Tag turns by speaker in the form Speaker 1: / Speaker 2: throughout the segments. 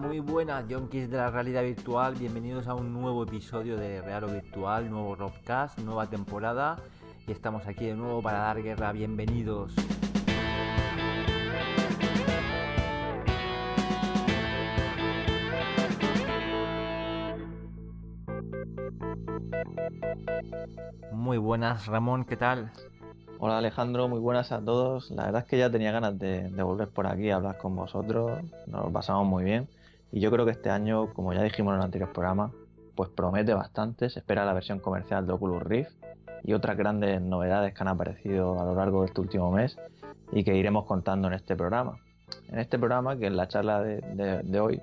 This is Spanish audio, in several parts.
Speaker 1: Muy buenas, Yonkis de la realidad virtual. Bienvenidos a un nuevo episodio de Real o Virtual, nuevo Robcast, nueva temporada. Y estamos aquí de nuevo para dar guerra. Bienvenidos. Muy buenas, Ramón, ¿qué tal?
Speaker 2: Hola Alejandro, muy buenas a todos. La verdad es que ya tenía ganas de, volver por aquí a hablar con vosotros. Nos lo pasamos muy bien. Y yo creo que este año, como ya dijimos en el anterior programa, pues promete bastante. Se espera la versión comercial de Oculus Rift y otras grandes novedades que han aparecido a lo largo de este último mes y que iremos contando en este programa. En este programa, que en la charla de, hoy,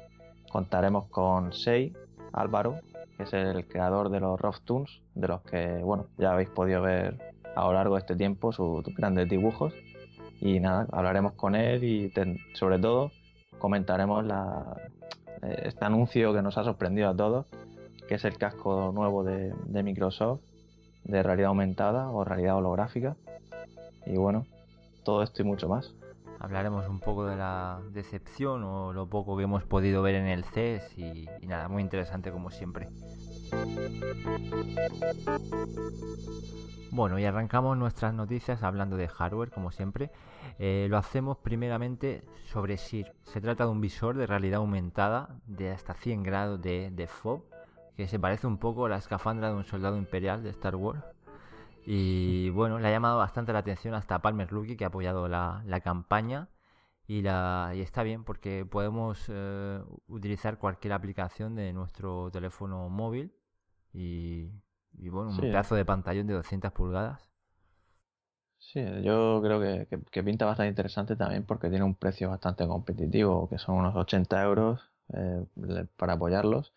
Speaker 2: contaremos con Sei Álvaro, que es el creador de los Rough Toons, de los que, bueno, ya habéis podido ver a lo largo de este tiempo sus grandes dibujos. Y nada, hablaremos con él y sobre todo comentaremos la, este anuncio que nos ha sorprendido a todos, que es el casco nuevo de, de Microsoft de realidad aumentada o realidad holográfica. Y bueno, todo esto y mucho más.
Speaker 1: Hablaremos un poco de la decepción o lo poco que hemos podido ver en el CES y, nada, muy interesante como siempre. Bueno, y arrancamos nuestras noticias hablando de hardware, como siempre. Eh, lo hacemos primeramente sobre SIR. Se trata de un visor de realidad aumentada de hasta 100 grados de, de FOB, que se parece un poco a la escafandra de un soldado imperial de Star Wars. Y bueno, le ha llamado bastante la atención hasta Palmer Lucky, que ha apoyado la, campaña. Y, está bien porque podemos eh, utilizar cualquier aplicación de nuestro teléfono móvil. Y, bueno, un pedazo de pantallón de 200 pulgadas.
Speaker 2: Sí, yo creo que, pinta bastante interesante también porque tiene un precio bastante competitivo, que son unos 80 euros eh, para apoyarlos.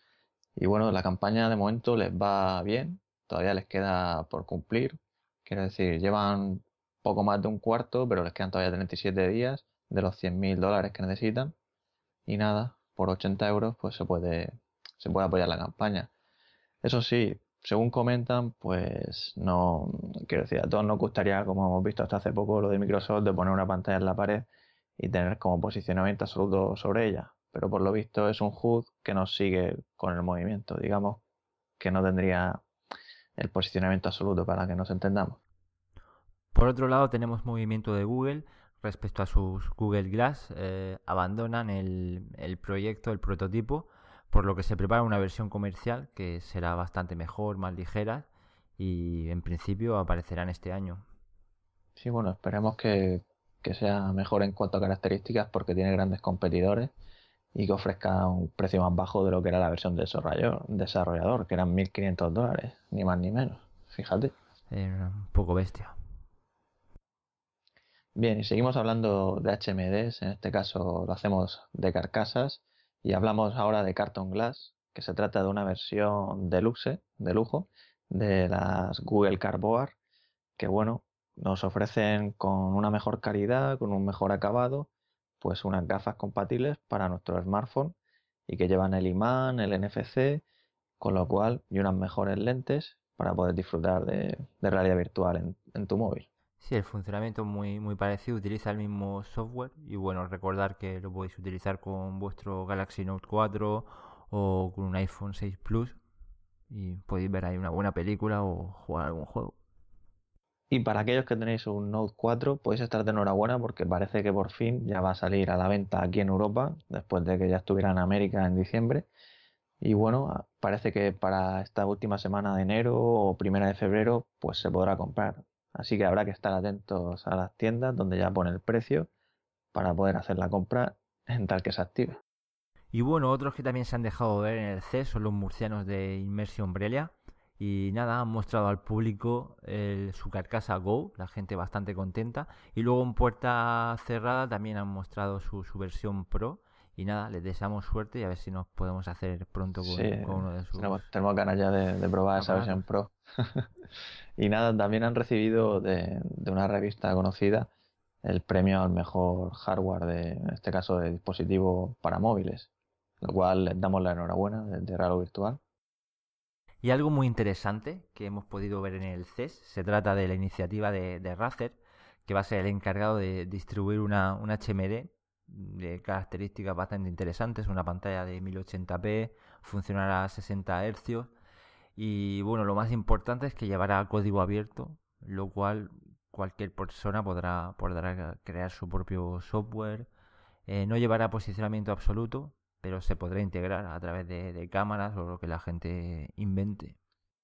Speaker 2: Y bueno, la campaña de momento les va bien, todavía les queda por cumplir. Quiero decir, llevan poco más de un cuarto, pero les quedan todavía 37 días de los 100.000 dólares que necesitan. Y nada, por 80 euros pues se puede, se puede apoyar la campaña. Eso sí, según comentan, pues no, quiero decir, a todos nos gustaría, como hemos visto hasta hace poco, lo de Microsoft, de poner una pantalla en la pared y tener como posicionamiento absoluto sobre ella. Pero por lo visto es un HUD que nos sigue con el movimiento, digamos que no tendría el posicionamiento absoluto para que nos entendamos.
Speaker 1: Por otro lado, tenemos movimiento de Google respecto a sus Google Glass. Eh, abandonan el, el, proyecto, el prototipo, por lo que se prepara una versión comercial que será bastante mejor, más ligera y en principio aparecerán este año.
Speaker 2: Sí, bueno, esperemos que, que sea mejor en cuanto a características porque tiene grandes competidores y que ofrezca un precio más bajo de lo que era la versión de desarrollador, que eran 1.500 dólares, ni más ni menos. Fíjate.
Speaker 1: un poco bestia.
Speaker 2: Bien, y seguimos hablando de HMDs, en este caso lo hacemos de carcasas, y hablamos ahora de Carton Glass, que se trata de una versión deluxe, de lujo, de las Google Cardboard, que bueno, nos ofrecen con una mejor calidad, con un mejor acabado, pues unas gafas compatibles para nuestro smartphone y que llevan el imán, el NFC, con lo cual y unas mejores lentes para poder disfrutar de, realidad virtual en, tu móvil.
Speaker 1: Sí, el funcionamiento es muy, muy parecido, utiliza el mismo software y bueno, recordar que lo podéis utilizar con vuestro Galaxy Note 4 o con un iPhone 6 Plus y podéis ver ahí una buena película o jugar algún juego.
Speaker 2: Y para aquellos que tenéis un Note 4, podéis estar de enhorabuena porque parece que por fin ya va a salir a la venta aquí en Europa, después de que ya estuviera en América en diciembre. Y bueno, parece que para esta última semana de enero o primera de febrero, pues se podrá comprar. Así que habrá que estar atentos a las tiendas donde ya pone el precio para poder hacer la compra en tal que se active.
Speaker 1: Y bueno, otros que también se han dejado ver en el CES son los murcianos de Immersion Umbrella y nada, han mostrado al público su carcasa Go, la gente bastante contenta. Y luego en puerta cerrada también han mostrado su, versión Pro. Y nada, les deseamos suerte y a ver si nos podemos hacer pronto con, uno de sus.
Speaker 2: Tenemos, ganas ya de, probar esa versión Pro. y nada, también han recibido de, una revista conocida el premio al mejor hardware, de, en este caso de dispositivo para móviles. Lo cual les damos la enhorabuena de Raro Virtual.
Speaker 1: Y algo muy interesante que hemos podido ver en el CES, se trata de la iniciativa de, de Razer, que va a ser el encargado de distribuir una, una HMD de características bastante interesantes, una pantalla de 1080p, funcionará a 60 Hz y bueno, lo más importante es que llevará código abierto, lo cual cualquier persona podrá, podrá crear su propio software. Eh, no llevará posicionamiento absoluto, pero se podrá integrar a través de, cámaras o lo que la gente invente.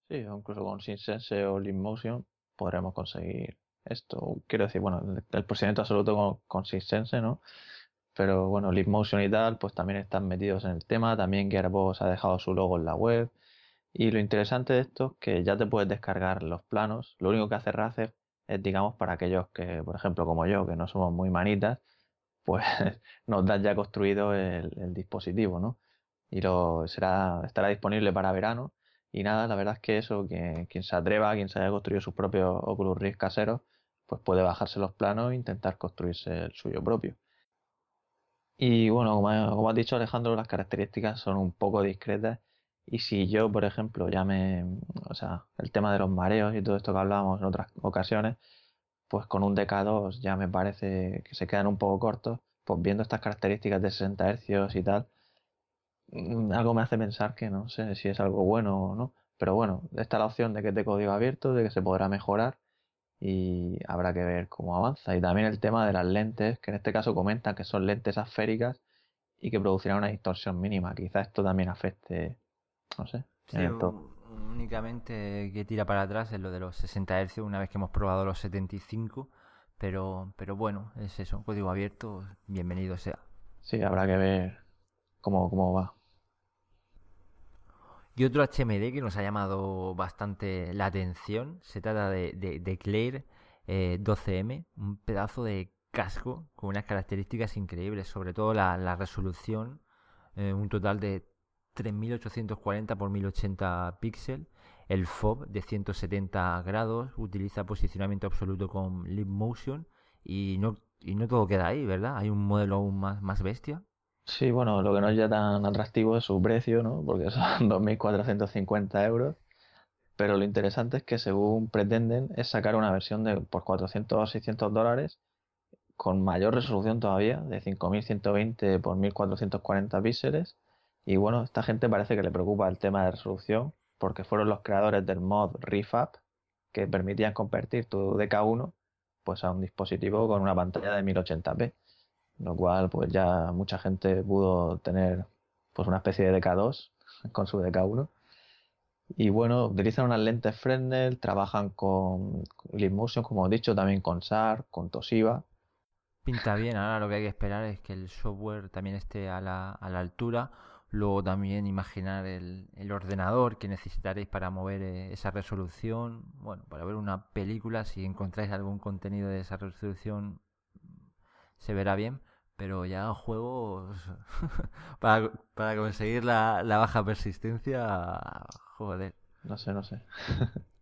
Speaker 2: Sí, incluso con SynSense o Motion podremos conseguir esto. Quiero decir, bueno, el, posicionamiento absoluto con, con ¿no? Pero bueno, Motion y tal, pues también están metidos en el tema. También Gearbox ha dejado su logo en la web. Y lo interesante de esto es que ya te puedes descargar los planos. Lo único que hace Razer es, digamos, para aquellos que, por ejemplo, como yo, que no somos muy manitas, pues nos da ya construido el, dispositivo, ¿no? Y lo será, estará disponible para verano. Y nada, la verdad es que eso, que, quien se atreva, quien se haya construido sus propios Oculus Rift caseros, pues puede bajarse los planos e intentar construirse el suyo propio. Y bueno, como, has dicho Alejandro, las características son un poco discretas. Y si yo, por ejemplo, ya me. O sea, el tema de los mareos y todo esto que hablábamos en otras ocasiones, pues con un DK2 ya me parece que se quedan un poco cortos. Pues viendo estas características de 60 Hz y tal, mm, algo me hace pensar que no sé si es algo bueno o no. Pero bueno, está la opción de que es de código abierto, de que se podrá mejorar y habrá que ver cómo avanza. Y también el tema de las lentes, que en este caso comentan que son lentes esféricas y que producirán una distorsión mínima. Quizás esto también afecte, no sé.
Speaker 1: únicamente que tira para atrás es lo de los 60 Hz una vez que hemos probado los 75, pero, pero bueno, es eso, código abierto, bienvenido sea.
Speaker 2: Sí, habrá que ver cómo, cómo va.
Speaker 1: Y otro HMD que nos ha llamado bastante la atención, se trata de, de, Claire 12M, eh, un pedazo de casco con unas características increíbles, sobre todo la, resolución, eh, un total de 3840 x 1080 píxeles, el FOB de 170 grados, utiliza posicionamiento absoluto con Leap Motion y no, y no todo queda ahí, ¿verdad? Hay un modelo aún más, más bestia.
Speaker 2: Sí, bueno, lo que no es ya tan atractivo es su precio, ¿no? Porque son 2.450 euros. Pero lo interesante es que según pretenden es sacar una versión de por 400 o 600 dólares con mayor resolución todavía, de 5120 por 1440 píxeles. Y bueno, esta gente parece que le preocupa el tema de resolución porque fueron los creadores del mod Refab que permitían convertir tu DK1 pues a un dispositivo con una pantalla de 1080p lo cual pues ya mucha gente pudo tener pues una especie de DK2 con su DK1 y bueno, utilizan unas lentes Fresnel, trabajan con Motion, como he dicho, también con SAR, con Toshiba.
Speaker 1: Pinta bien, ahora lo que hay que esperar es que el software también esté a la, a la altura. Luego también imaginar el, el, ordenador que necesitaréis para mover eh, esa resolución. Bueno, para ver una película, si encontráis algún contenido de esa resolución, se verá bien, pero ya juegos para, para conseguir la, la baja persistencia, joder.
Speaker 2: No sé, no sé.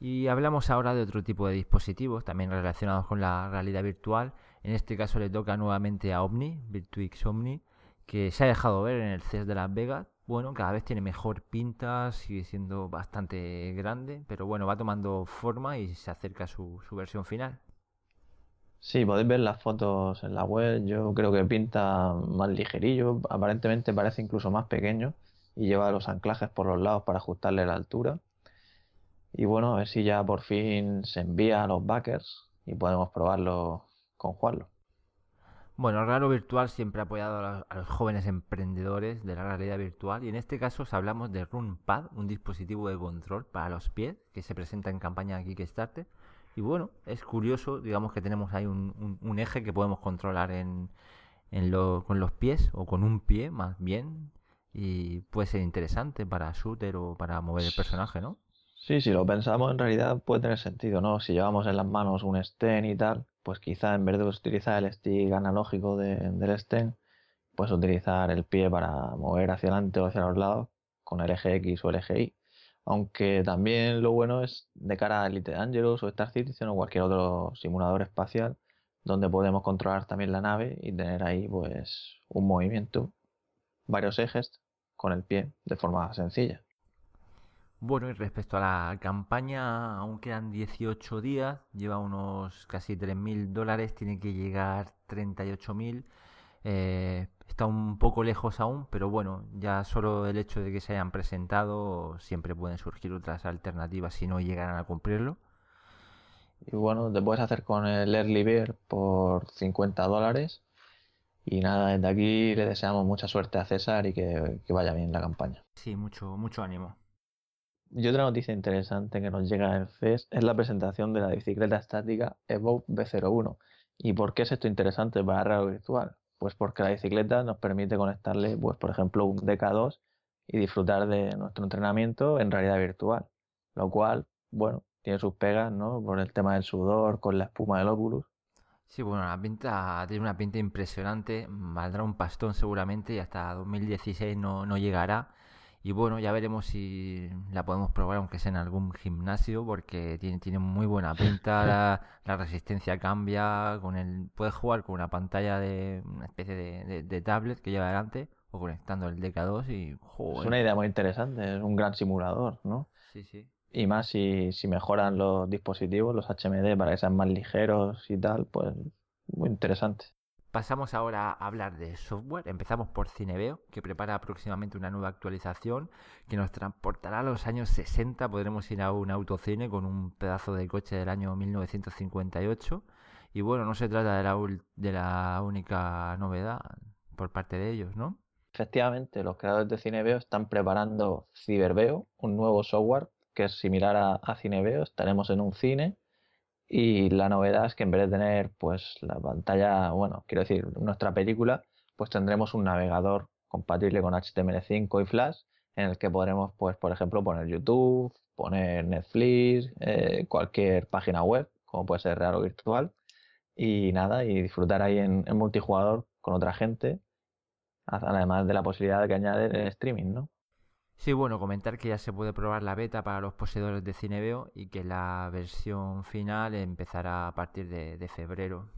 Speaker 1: y hablamos ahora de otro tipo de dispositivos, también relacionados con la realidad virtual. En este caso le toca nuevamente a Omni, Virtuix Omni, que se ha dejado ver en el CES de Las Vegas. Bueno, cada vez tiene mejor pinta, sigue siendo bastante grande, pero bueno, va tomando forma y se acerca a su, su versión final.
Speaker 2: Sí, podéis ver las fotos en la web. Yo creo que pinta más ligerillo. Aparentemente parece incluso más pequeño y lleva los anclajes por los lados para ajustarle la altura. Y bueno, a ver si ya por fin se envía a los backers y podemos probarlo con Juanlo.
Speaker 1: Bueno, Raro Virtual siempre ha apoyado a los, jóvenes emprendedores de la realidad virtual y en este caso os hablamos de RunPad, un dispositivo de control para los pies que se presenta en campaña Kickstarter y bueno, es curioso, digamos que tenemos ahí un, eje que podemos controlar en, con los pies o con un pie más bien. Y puede ser interesante para shooter o para mover el personaje, ¿no?
Speaker 2: Sí, si lo pensamos en realidad puede tener sentido, ¿no? Si llevamos en las manos un stem y tal, pues quizá en vez de utilizar el stick analógico del stem, puedes utilizar el pie para mover hacia adelante o hacia los lados con el eje X o el eje Y. Aunque también lo bueno es de cara a Elite Dangerous o Star Citizen o cualquier otro simulador espacial donde podemos controlar también la nave y tener ahí pues un movimiento, varios ejes con el pie de forma sencilla.
Speaker 1: Bueno, y respecto a la campaña, aún quedan 18 días, lleva unos casi 3.000 dólares, tiene que llegar 38.000. Eh, está un poco lejos aún, pero bueno, ya solo el hecho de que se hayan presentado, siempre pueden surgir otras alternativas si no llegaran a cumplirlo.
Speaker 2: Y bueno, te puedes hacer con el Early Bear por 50 dólares. Y nada, desde aquí le deseamos mucha suerte a César y que, que vaya bien la campaña.
Speaker 1: Sí, mucho, mucho ánimo.
Speaker 2: Y otra noticia interesante que nos llega en FES es la presentación de la bicicleta estática Evoque B01. ¿Y por qué es esto interesante para radio virtual? Pues porque la bicicleta nos permite conectarle, pues por ejemplo, un DK2 y disfrutar de nuestro entrenamiento en realidad virtual. Lo cual, bueno, tiene sus pegas, ¿no? Por el tema del sudor, con la espuma del Oculus.
Speaker 1: Sí, bueno, la pinta tiene una pinta impresionante, valdrá un pastón seguramente y hasta 2016 no, no llegará. Y bueno, ya veremos si la podemos probar, aunque sea en algún gimnasio, porque tiene, tiene muy buena pinta, la, resistencia cambia, con el puedes jugar con una pantalla de una especie de, de, tablet que lleva adelante o conectando el DK2 y
Speaker 2: Es una idea muy interesante, es un gran simulador, ¿no?
Speaker 1: Sí, sí.
Speaker 2: Y más si, si mejoran los dispositivos, los HMD, para que sean más ligeros y tal, pues muy interesante.
Speaker 1: Pasamos ahora a hablar de software. Empezamos por Cineveo, que prepara próximamente una nueva actualización que nos transportará a los años 60. Podremos ir a un autocine con un pedazo de coche del año 1958. Y bueno, no se trata de la, única novedad por parte de ellos, ¿no?
Speaker 2: Efectivamente, los creadores de Cineveo están preparando Ciberbeo, un nuevo software que es similar a Cineveo. Estaremos en un cine y la novedad es que en vez de tener pues la pantalla, bueno, quiero decir, nuestra película, pues tendremos un navegador compatible con HTML5 y Flash en el que podremos, pues, por ejemplo, poner YouTube, poner Netflix, eh, cualquier página web, como puede ser real o virtual, y nada, y disfrutar ahí en, multijugador con otra gente, además de la posibilidad de que añadir el streaming, ¿no?
Speaker 1: Sí, bueno, comentar que ya se puede probar la beta para los poseedores de Cineveo y que la versión final empezará a partir de, febrero.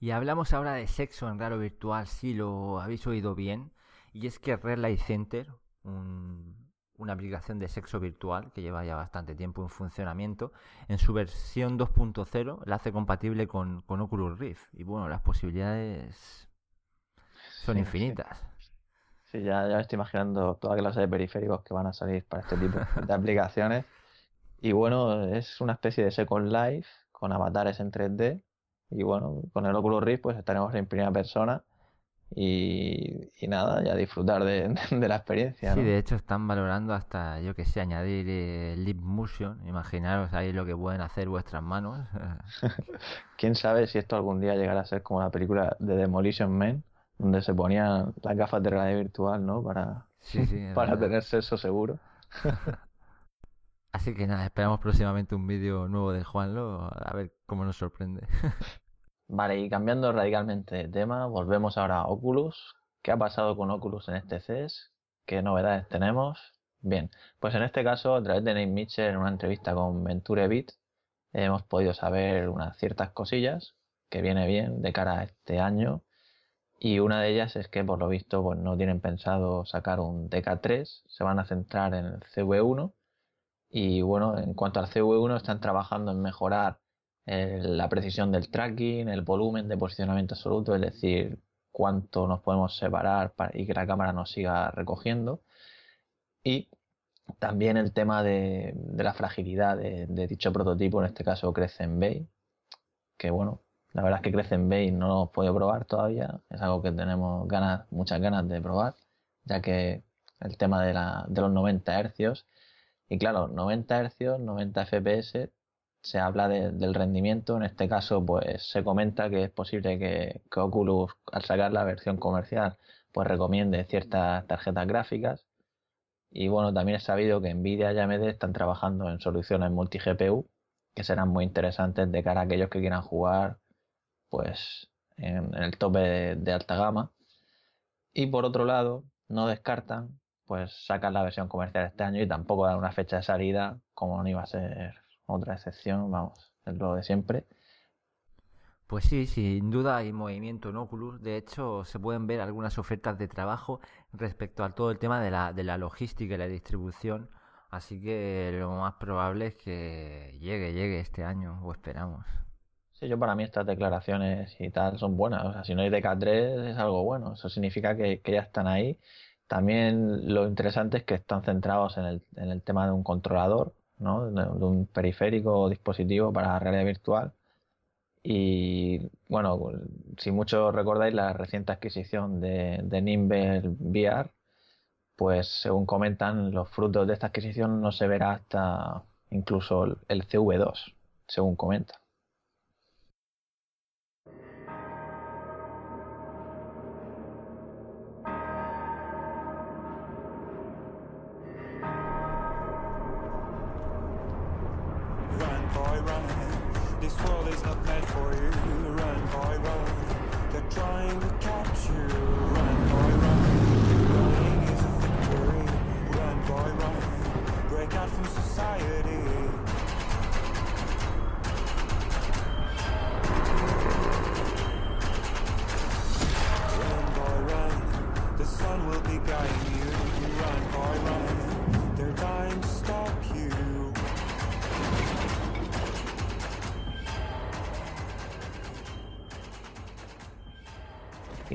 Speaker 1: Y hablamos ahora de sexo en raro virtual, si lo habéis oído bien. Y es que Red Light Center, una aplicación de sexo virtual que lleva ya bastante tiempo en funcionamiento, en su versión 2.0 la hace compatible con, Oculus Rift. Y bueno, las posibilidades son infinitas.
Speaker 2: Sí, ya, ya me estoy imaginando toda clase de periféricos que van a salir para este tipo de aplicaciones. Y bueno, es una especie de Second Life con avatares en 3D. Y bueno, con el Oculus Rift pues estaremos en primera persona y, nada, ya disfrutar de, la experiencia.
Speaker 1: Sí, de hecho están valorando hasta, yo que sé, añadir eh, Motion. Imaginaros ahí lo que pueden hacer vuestras manos.
Speaker 2: Quién sabe si esto algún día llegará a ser como la película de Demolition Man, donde se ponían las gafas de realidad virtual, ¿no? Para, para tener sexo seguro.
Speaker 1: Así que nada, esperamos próximamente un vídeo nuevo de Juanlo, a ver cómo nos sorprende.
Speaker 2: vale, y cambiando radicalmente de tema, volvemos ahora a Oculus. ¿Qué ha pasado con Oculus en este CES? ¿Qué novedades tenemos? Bien, pues en este caso, a través de Nate Mitchell, en una entrevista con Venture Beat, hemos podido saber unas ciertas cosillas que viene bien de cara a este año y una de ellas es que por lo visto pues, no tienen pensado sacar un DK3, se van a centrar en el CV1 y bueno, en cuanto al CV1 están trabajando en mejorar eh, la precisión del tracking, el volumen de posicionamiento absoluto, es decir, cuánto nos podemos separar para, y que la cámara nos siga recogiendo. Y también el tema de, la fragilidad de, de, dicho prototipo, en este caso Crescent Bay, que bueno, la verdad es que Crescent Bay no lo puedo probar todavía. Es algo que tenemos ganas, muchas ganas de probar, ya que el tema de, la, de los 90 Hz. Y claro, 90 Hz, 90 FPS, se habla del rendimiento. En este caso, pues se comenta que es posible que, que Oculus, al sacar la versión comercial, pues recomiende ciertas tarjetas gráficas. Y bueno, también es sabido que Nvidia y AMD están trabajando en soluciones multi-GPU que serán muy interesantes de cara a aquellos que quieran jugar pues en, el tope de, alta gama. Y por otro lado, no descartan pues sacar la versión comercial este año y tampoco dar una fecha de salida, como no iba a ser otra excepción, vamos, es lo de siempre.
Speaker 1: Pues sí, sin duda hay movimiento en Oculus. De hecho, se pueden ver algunas ofertas de trabajo respecto a todo el tema de la, de la logística y la distribución Así que lo más probable es que llegue, llegue este año, o esperamos.
Speaker 2: Yo para mí estas declaraciones y tal son buenas. O sea, si no hay DK3 es algo bueno. Eso significa que, ya están ahí. También lo interesante es que están centrados en el, en el tema de un controlador, ¿no? De, un periférico o dispositivo para realidad virtual. Y bueno, si muchos recordáis la reciente adquisición de, de Nimble VR, pues según comentan, los frutos de esta adquisición no se verá hasta incluso el CV2, según comentan.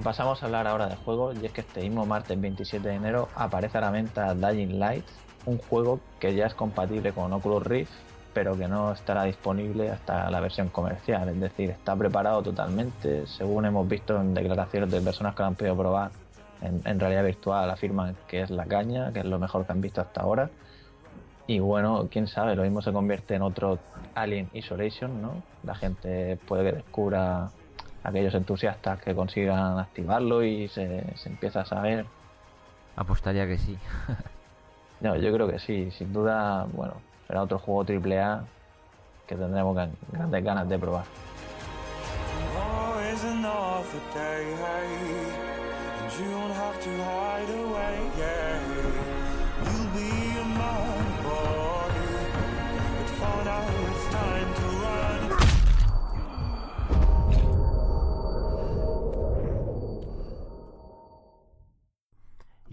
Speaker 2: Pasamos a hablar ahora de juegos, y es que este mismo martes 27 de enero aparece a la venta Dying Light, un juego que ya es compatible con Oculus Rift, pero que no estará disponible hasta la versión comercial, es decir, está preparado totalmente, según hemos visto en declaraciones de personas que lo han podido probar en, realidad virtual, afirman que es la caña, que es lo mejor que han visto hasta ahora. Y bueno, quién sabe, lo mismo se convierte en otro Alien Isolation, ¿no? La gente puede que descubra aquellos entusiastas que consigan activarlo y se, se empieza a saber.
Speaker 1: Apostaría que sí.
Speaker 2: no, yo creo que sí, sin duda, bueno, será otro juego AAA que tendremos grandes ganas de probar.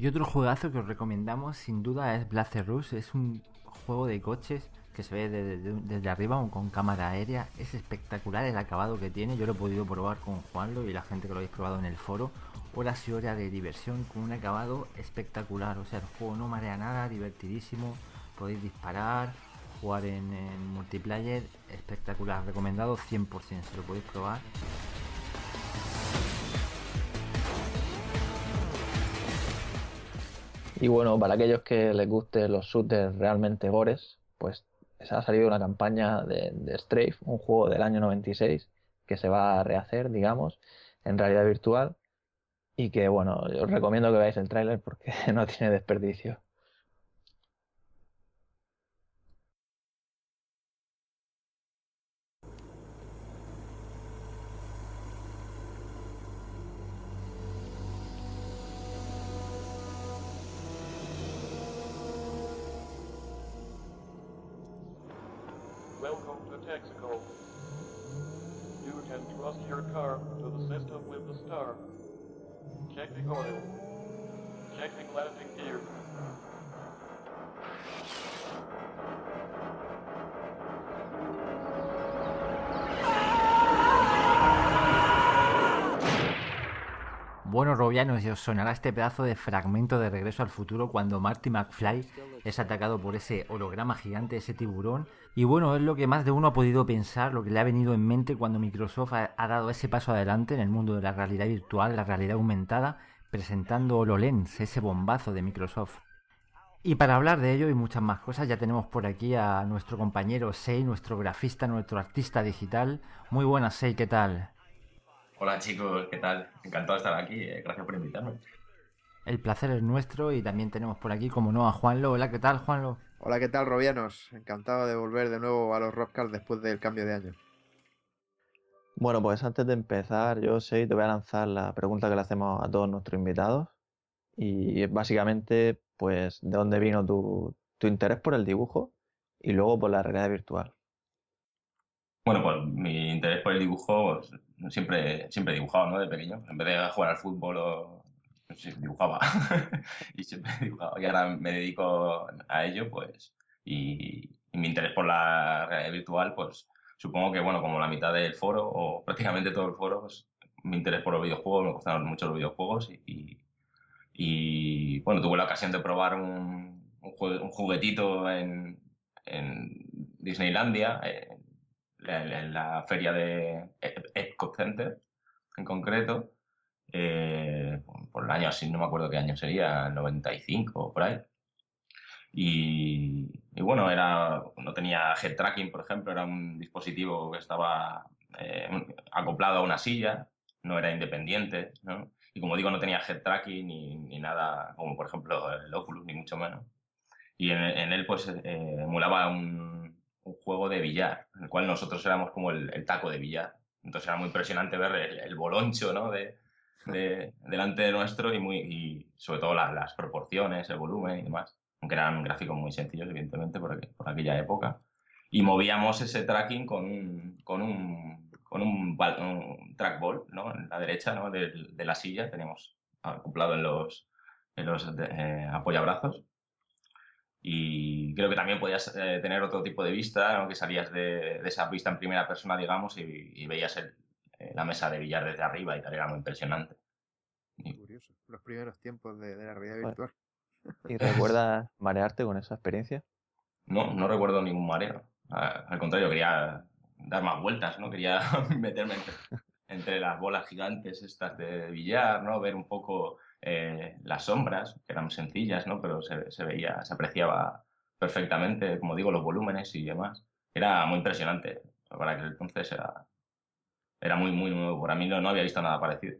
Speaker 1: Y otro juegazo que os recomendamos sin duda es Blaster Rush. Es un juego de coches que se ve desde, arriba con cámara aérea. Es espectacular el acabado que tiene. Yo lo he podido probar con Juanlo y la gente que lo habéis probado en el foro. Horas y horas de diversión con un acabado espectacular. O sea, el juego no marea nada, divertidísimo. Podéis disparar, jugar en, en multiplayer. Espectacular, recomendado 100%. Se lo podéis probar.
Speaker 2: Y bueno, para aquellos que les gusten los shooters realmente gores, pues se ha salido una campaña de, de Strafe, un juego del año 96 que se va a rehacer, digamos, en realidad virtual. Y que bueno, os recomiendo que veáis el tráiler porque no tiene desperdicio. technical.
Speaker 1: Bueno, Robianos, os sonará este pedazo de fragmento de Regreso al Futuro cuando Marty McFly es atacado por ese holograma gigante, ese tiburón. Y bueno, es lo que más de uno ha podido pensar, lo que le ha venido en mente cuando Microsoft ha, dado ese paso adelante en el mundo de la realidad virtual, la realidad aumentada, presentando HoloLens, ese bombazo de Microsoft. Y para hablar de ello y muchas más cosas, ya tenemos por aquí a nuestro compañero Sei, nuestro grafista, nuestro artista digital. Muy buenas, Sei, ¿qué tal?
Speaker 3: Hola chicos, ¿qué tal? Encantado de estar aquí, eh, gracias por invitarme.
Speaker 1: El placer es nuestro y también tenemos por aquí, como no, a Juanlo. Hola, ¿qué tal, Juanlo?
Speaker 4: Hola, ¿qué tal, Robianos? Encantado de volver de nuevo a los Rockcars después del cambio de año.
Speaker 2: Bueno, pues antes de empezar, yo sé, te voy a lanzar la pregunta que le hacemos a todos nuestros invitados. Y es básicamente, pues, ¿de dónde vino tu, tu interés por el dibujo y luego por la realidad virtual?
Speaker 3: Bueno, pues mi interés por el dibujo pues, siempre, siempre he dibujado, ¿no? De pequeño. En vez de jugar al fútbol o dibujaba. y siempre dibujado. Y ahora me dedico a ello, pues, Y, mi interés por la realidad virtual, pues supongo que, bueno, como la mitad del foro, o prácticamente todo el foro, pues mi interés por los videojuegos, me gustaron mucho los videojuegos y, y, bueno, tuve la ocasión de probar un, un, juguetito en, en Disneylandia, en, la feria de Epcot Center en concreto, eh, por el año así, no me acuerdo qué año sería, 95 o por ahí. Y, bueno, era, no tenía head tracking, por ejemplo, era un dispositivo que estaba eh, acoplado a una silla, no era independiente, ¿no? Y como digo, no tenía head tracking ni, ni nada, como por ejemplo el Oculus, ni mucho menos. Y en, él, pues, eh, emulaba un, un, juego de billar, en el cual nosotros éramos como el, taco de billar. Entonces era muy impresionante ver el, boloncho, ¿no? De, de, delante de nuestro y, muy, y sobre todo las, las proporciones, el volumen y demás aunque eran gráficos muy sencillos, evidentemente, por, por aquella época. Y movíamos ese tracking con un, con un, con un, trackball, ¿no? En la derecha ¿no? de, de, la silla, teníamos acoplado en los, en los eh, apoyabrazos. Y creo que también podías eh, tener otro tipo de vista, ¿no? que salías de, de, esa vista en primera persona, digamos, y, veías el, eh, la mesa de billar desde arriba y tal, era muy impresionante.
Speaker 4: Curioso, los primeros tiempos de, de la realidad virtual.
Speaker 2: ¿Y recuerdas marearte con esa experiencia?
Speaker 3: No, no recuerdo ningún mareo. Al contrario, quería dar más vueltas, ¿no? Quería meterme entre, las bolas gigantes estas de billar, ¿no? Ver un poco eh, las sombras, que eran sencillas, ¿no? Pero se, veía, se apreciaba perfectamente, como digo, los volúmenes y demás. Era muy impresionante. Para que entonces era, era muy, muy nuevo. Para mí no, no había visto nada parecido.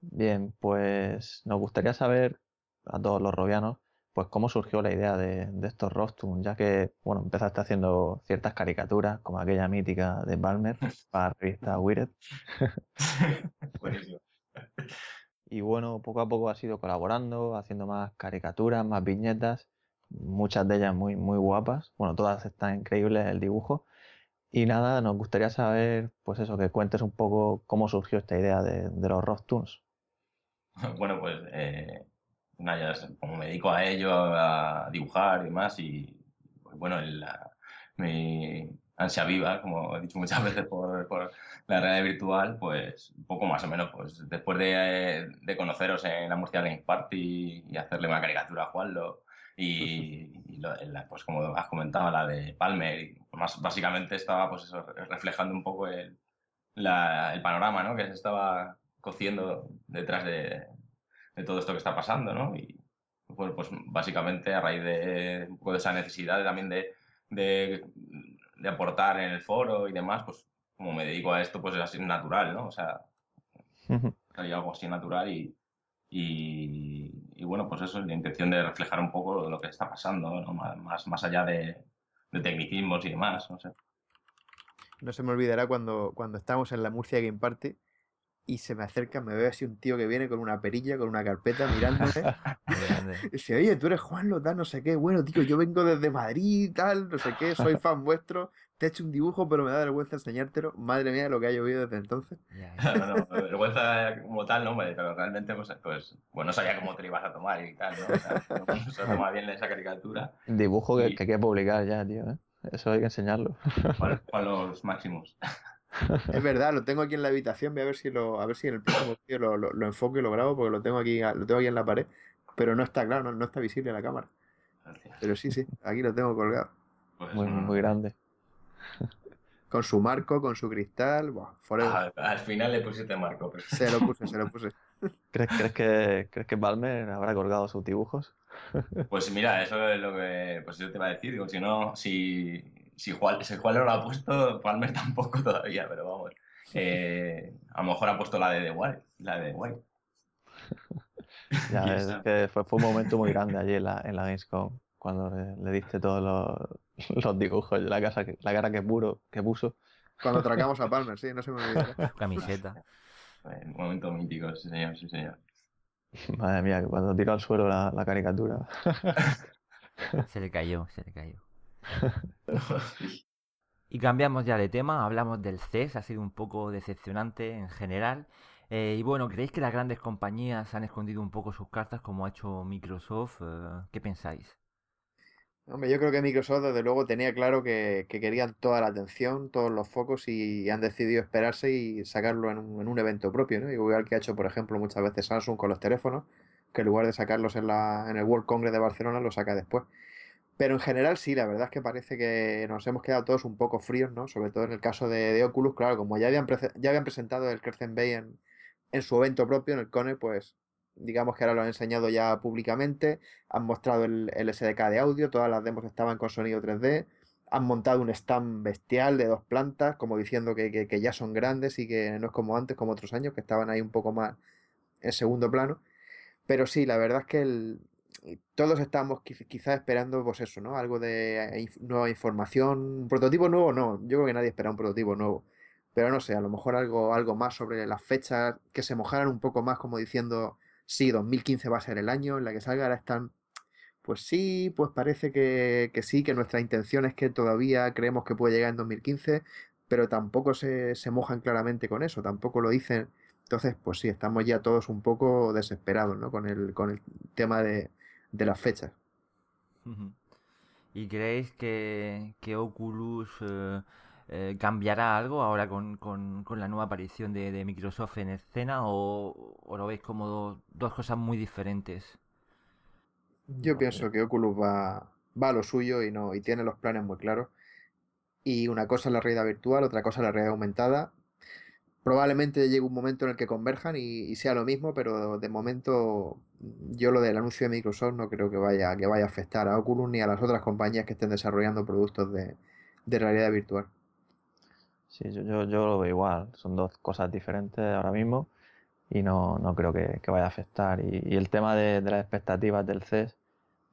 Speaker 2: Bien, pues nos gustaría saber a todos los robianos, pues cómo surgió la idea de, estos rostrum, ya que, bueno, empezaste haciendo ciertas caricaturas, como aquella mítica de Balmer para la revista Wired. y bueno, poco a poco has ido colaborando, haciendo más caricaturas, más viñetas, muchas de ellas muy, muy guapas. Bueno, todas están increíbles el dibujo. Y nada, nos gustaría saber, pues eso, que cuentes un poco cómo surgió esta idea de, los Rostums.
Speaker 3: bueno, pues eh, como me dedico a ello, a dibujar y demás, y pues, bueno, mi ansia viva, como he dicho muchas veces por, por, la realidad virtual, pues un poco más o menos, pues después de, de conoceros en la Murcia Games Party y hacerle una caricatura a Juanlo, y, pues como has comentado, la de Palmer, y más, básicamente estaba pues eso, reflejando un poco el, la, el panorama ¿no? que se estaba cociendo detrás de, todo esto que está pasando, ¿no? Y bueno, pues básicamente a raíz de un poco de esa necesidad también de, de, aportar en el foro y demás, pues como me dedico a esto, pues es así natural, ¿no? O sea, hay algo así natural y, y, bueno, pues eso es la intención de reflejar un poco lo que está pasando, ¿no? Más, más allá de, de tecnicismos y demás, no sé.
Speaker 4: No se me olvidará cuando, cuando estamos en la Murcia Game Party y se me acerca, me ve así un tío que viene con una perilla, con una carpeta, mirándome. y dice, oye, tú eres Juan Lota, no sé qué. Bueno, tío, yo vengo desde Madrid, tal, no sé qué, soy fan vuestro. Te he hecho un dibujo, pero me da vergüenza enseñártelo. Madre mía, lo que ha llovido desde entonces.
Speaker 3: no, no, vergüenza como tal, no, pero realmente, pues, pues, bueno, no sabía cómo te lo ibas a tomar y tal, ¿no? O sea, no se toma bien esa caricatura.
Speaker 2: Dibujo que, que hay que publicar ya, tío, ¿eh? Eso hay que enseñarlo.
Speaker 3: Para los máximos
Speaker 4: es verdad, lo tengo aquí en la habitación, voy a ver si lo, a ver si en el próximo vídeo lo, lo, enfoco y lo grabo, porque lo tengo aquí, lo tengo aquí en la pared, pero no está claro, no, está visible en la cámara. Pero sí, sí, aquí lo tengo colgado.
Speaker 2: Pues muy, muy grande.
Speaker 4: Con su marco, con su cristal,
Speaker 3: al final le pusiste marco.
Speaker 4: Pero... Se lo puse, se lo puse.
Speaker 2: ¿Crees, crees, que, ¿Crees que Balmer habrá colgado sus dibujos?
Speaker 3: Pues mira, eso es lo que pues yo te iba a decir. Digo, si no, si, si Juan, si Juan lo ha puesto, Palmer tampoco todavía, pero vamos. Eh, a lo mejor ha puesto la de The Wild, la de White.
Speaker 2: ya, es que fue, fue, un momento muy grande allí en la, en la Gamescom, cuando le, diste todos los, los, dibujos, la, casa, la cara que, puro, que puso.
Speaker 4: Cuando atracamos a Palmer, sí, no se me olvida.
Speaker 1: Camiseta.
Speaker 3: Un momento mítico, sí señor, sí señor.
Speaker 2: Madre mía, cuando tiró al suelo la, la caricatura.
Speaker 1: se le cayó, se le cayó. y cambiamos ya de tema, hablamos del CES, ha sido un poco decepcionante en general. Eh, y bueno, ¿creéis que las grandes compañías han escondido un poco sus cartas como ha hecho Microsoft? Eh, ¿Qué pensáis?
Speaker 4: Hombre, yo creo que Microsoft desde luego tenía claro que, querían toda la atención, todos los focos y han decidido esperarse y sacarlo en un, evento propio, ¿no? Igual que ha hecho, por ejemplo, muchas veces Samsung con los teléfonos, que en lugar de sacarlos en, la, en el World Congress de Barcelona, lo saca después. Pero en general sí, la verdad es que parece que nos hemos quedado todos un poco fríos, ¿no? Sobre todo en el caso de, Oculus, claro, como ya habían, ya habían presentado el Crescent Bay en, su evento propio, en el Cone, pues digamos que ahora lo han enseñado ya públicamente, han mostrado el, SDK de audio, todas las demos estaban con sonido 3D, han montado un stand bestial de dos plantas, como diciendo que, ya son grandes y que no es como antes, como otros años, que estaban ahí un poco más en segundo plano. Pero sí, la verdad es que todos estábamos quizás esperando, pues eso, ¿no? Algo de nueva información, un prototipo nuevo, no, yo creo que nadie espera un prototipo nuevo. Pero no sé, a lo mejor algo, algo más sobre las fechas, que se mojaran un poco más, como diciendo, sí, 2015 va a ser el año en la que salga, ahora están, pues sí, pues parece que, sí, que nuestra intención es que todavía creemos que puede llegar en 2015, pero tampoco se, mojan claramente con eso, tampoco lo dicen. Entonces, pues sí, estamos ya todos un poco desesperados, ¿no? Con el, con el tema de, las fechas.
Speaker 1: ¿Y creéis que, que Oculus eh, eh, ¿cambiará algo ahora con, la nueva aparición de, Microsoft en escena o, lo veis como dos cosas muy diferentes?
Speaker 4: Yo pienso que Oculus va, va a lo suyo y no y tiene los planes muy claros. Y una cosa es la realidad virtual, otra cosa es la realidad aumentada. Probablemente llegue un momento en el que converjan y, sea lo mismo, pero de momento yo lo del anuncio de Microsoft no creo que vaya, que vaya a afectar a Oculus ni a las otras compañías que estén desarrollando productos de realidad virtual.
Speaker 2: Sí, yo, yo, lo veo igual. Son dos cosas diferentes ahora mismo y no, no creo que, vaya a afectar. Y, el tema de, las expectativas del CES,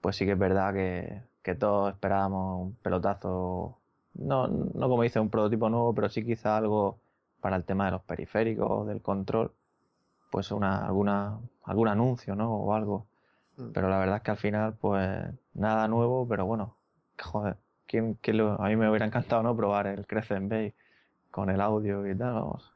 Speaker 2: pues sí que es verdad que, que todos esperábamos un pelotazo, no, no como dice un prototipo nuevo, pero sí quizá algo para el tema de los periféricos, del control, pues una, alguna, algún anuncio, ¿no? O algo. Mm. Pero la verdad es que al final, pues nada nuevo, pero bueno, joder, ¿quién, quién lo, a mí me hubiera encantado, ¿no? Probar el Crescent Bay con el audio y tal, vamos.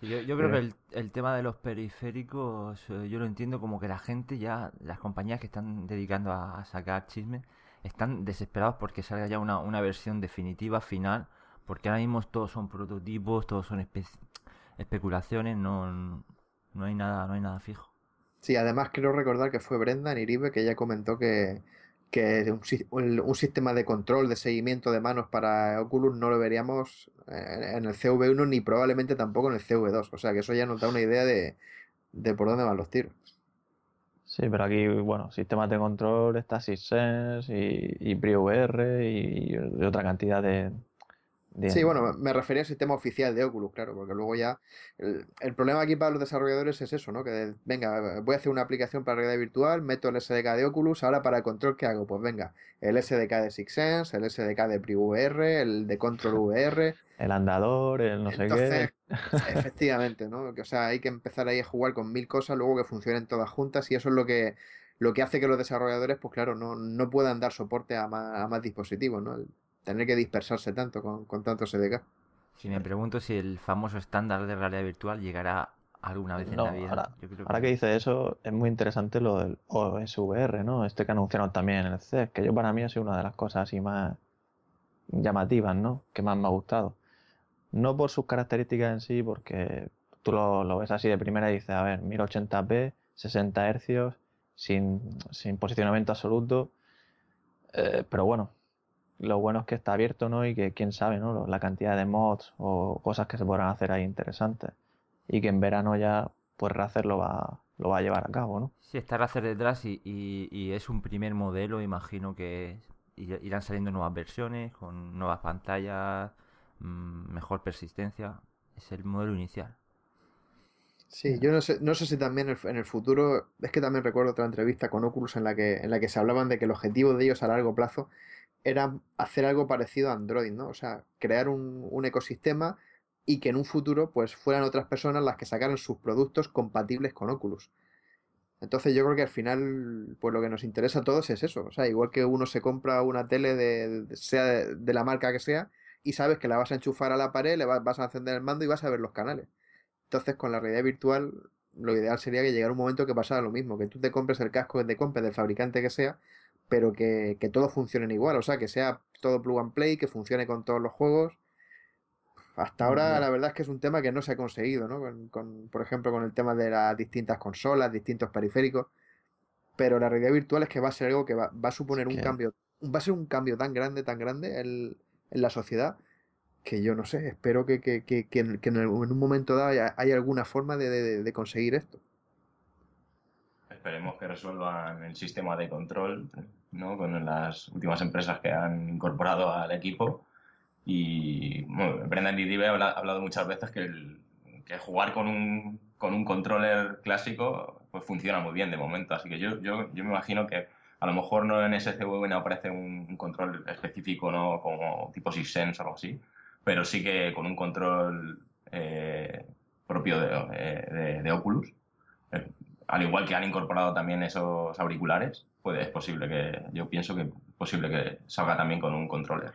Speaker 1: yo, creo que el, tema de los periféricos, eh, yo lo entiendo como que la gente ya, las compañías que están dedicando a, sacar chisme, están desesperados porque salga ya una, una, versión definitiva, final, porque ahora mismo todos son prototipos, todos son especulaciones, no, no hay nada, no hay nada fijo.
Speaker 4: Sí, además quiero recordar que fue Brenda Niribe que ella comentó que que un, un, sistema de control, de seguimiento de manos para Oculus no lo veríamos en el CV1 ni probablemente tampoco en el CV2. O sea que eso ya nos da una idea de, por dónde van los tiros.
Speaker 2: Sí, pero aquí, bueno, sistemas de control, está SysSense y, y PreVR y otra cantidad de,
Speaker 4: Sí, bueno, me refería al sistema oficial de Oculus, claro, porque luego ya. El, problema aquí para los desarrolladores es eso, ¿no? Que venga, voy a hacer una aplicación para realidad virtual, meto el SDK de Oculus, ahora para el control, ¿qué hago? Pues venga, el SDK de SixSense, el SDK de PreVR, el de Control VR.
Speaker 2: El andador, el no sé qué.
Speaker 4: Efectivamente, ¿no? O sea, hay que empezar ahí a jugar con mil cosas, luego que funcionen todas juntas, y eso es lo que lo que hace que los desarrolladores, pues claro, no, no puedan dar soporte a más, a más dispositivos, ¿no? Tener que dispersarse tanto con, con tanto SDK.
Speaker 1: Si me pregunto si el famoso estándar de realidad virtual llegará alguna vez en la vida.
Speaker 2: Ahora, que... que dice eso, es muy interesante lo del OSVR, ¿no? Este que anunciaron también en el CES, que yo para mí ha sido una de las cosas así más llamativas, ¿no? Que más me ha gustado. No por sus características en sí, porque tú lo, ves así de primera y dices, a ver, 1080p, 60 Hz, sin, sin posicionamiento absoluto. Eh, pero bueno, lo bueno es que está abierto, ¿no? Y que quién sabe, ¿no? La cantidad de mods o cosas que se podrán hacer ahí interesantes. Y que en verano ya, pues Razer lo va, lo va a llevar a cabo, ¿no?
Speaker 1: Sí, está Razer detrás y, y, es un primer modelo, imagino que irán saliendo nuevas versiones con nuevas pantallas, mm, mejor persistencia. Es el modelo inicial.
Speaker 4: Sí, yo no sé, no sé si también en el futuro, es que también recuerdo otra entrevista con Oculus en la que, en la que se hablaban de que el objetivo de ellos a largo plazo era hacer algo parecido a Android, ¿no? O sea, crear un, ecosistema y que en un futuro pues fueran otras personas las que sacaran sus productos compatibles con Oculus. Entonces yo creo que al final pues lo que nos interesa a todos es eso, o sea, igual que uno se compra una tele de, sea de, la marca que sea y sabes que la vas a enchufar a la pared, le vas, a encender el mando y vas a ver los canales. Entonces con la realidad virtual lo ideal sería que llegara un momento que pasara lo mismo, que tú te compres el casco que te compres del fabricante que sea, pero que, que todos funcionen igual, o sea, que sea todo plug and play, que funcione con todos los juegos. Hasta ahora la verdad es que es un tema que no se ha conseguido, ¿no? Con, por ejemplo, con el tema de las distintas consolas, distintos periféricos. Pero la realidad virtual es que va a ser algo que va, a suponer un cambio, va a ser un cambio tan grande, tan grande en, la sociedad, que yo no sé, espero que, que, que, que en, en, un momento dado haya, alguna forma de, de, conseguir esto.
Speaker 3: Esperemos que resuelvan el sistema de control, ¿no? Con las últimas empresas que han incorporado al equipo y bueno, Brendan Didive ha hablado muchas veces que, que jugar con un, con un controller clásico pues funciona muy bien de momento. Así que yo, yo, yo me imagino que a lo mejor no en SCV no aparece un, control específico ¿no? como tipo SysSense o algo así, pero sí que con un control eh, propio de, de, Oculus, eh, al igual que han incorporado también esos auriculares, pues es posible que, yo pienso que es posible que salga también con un controller.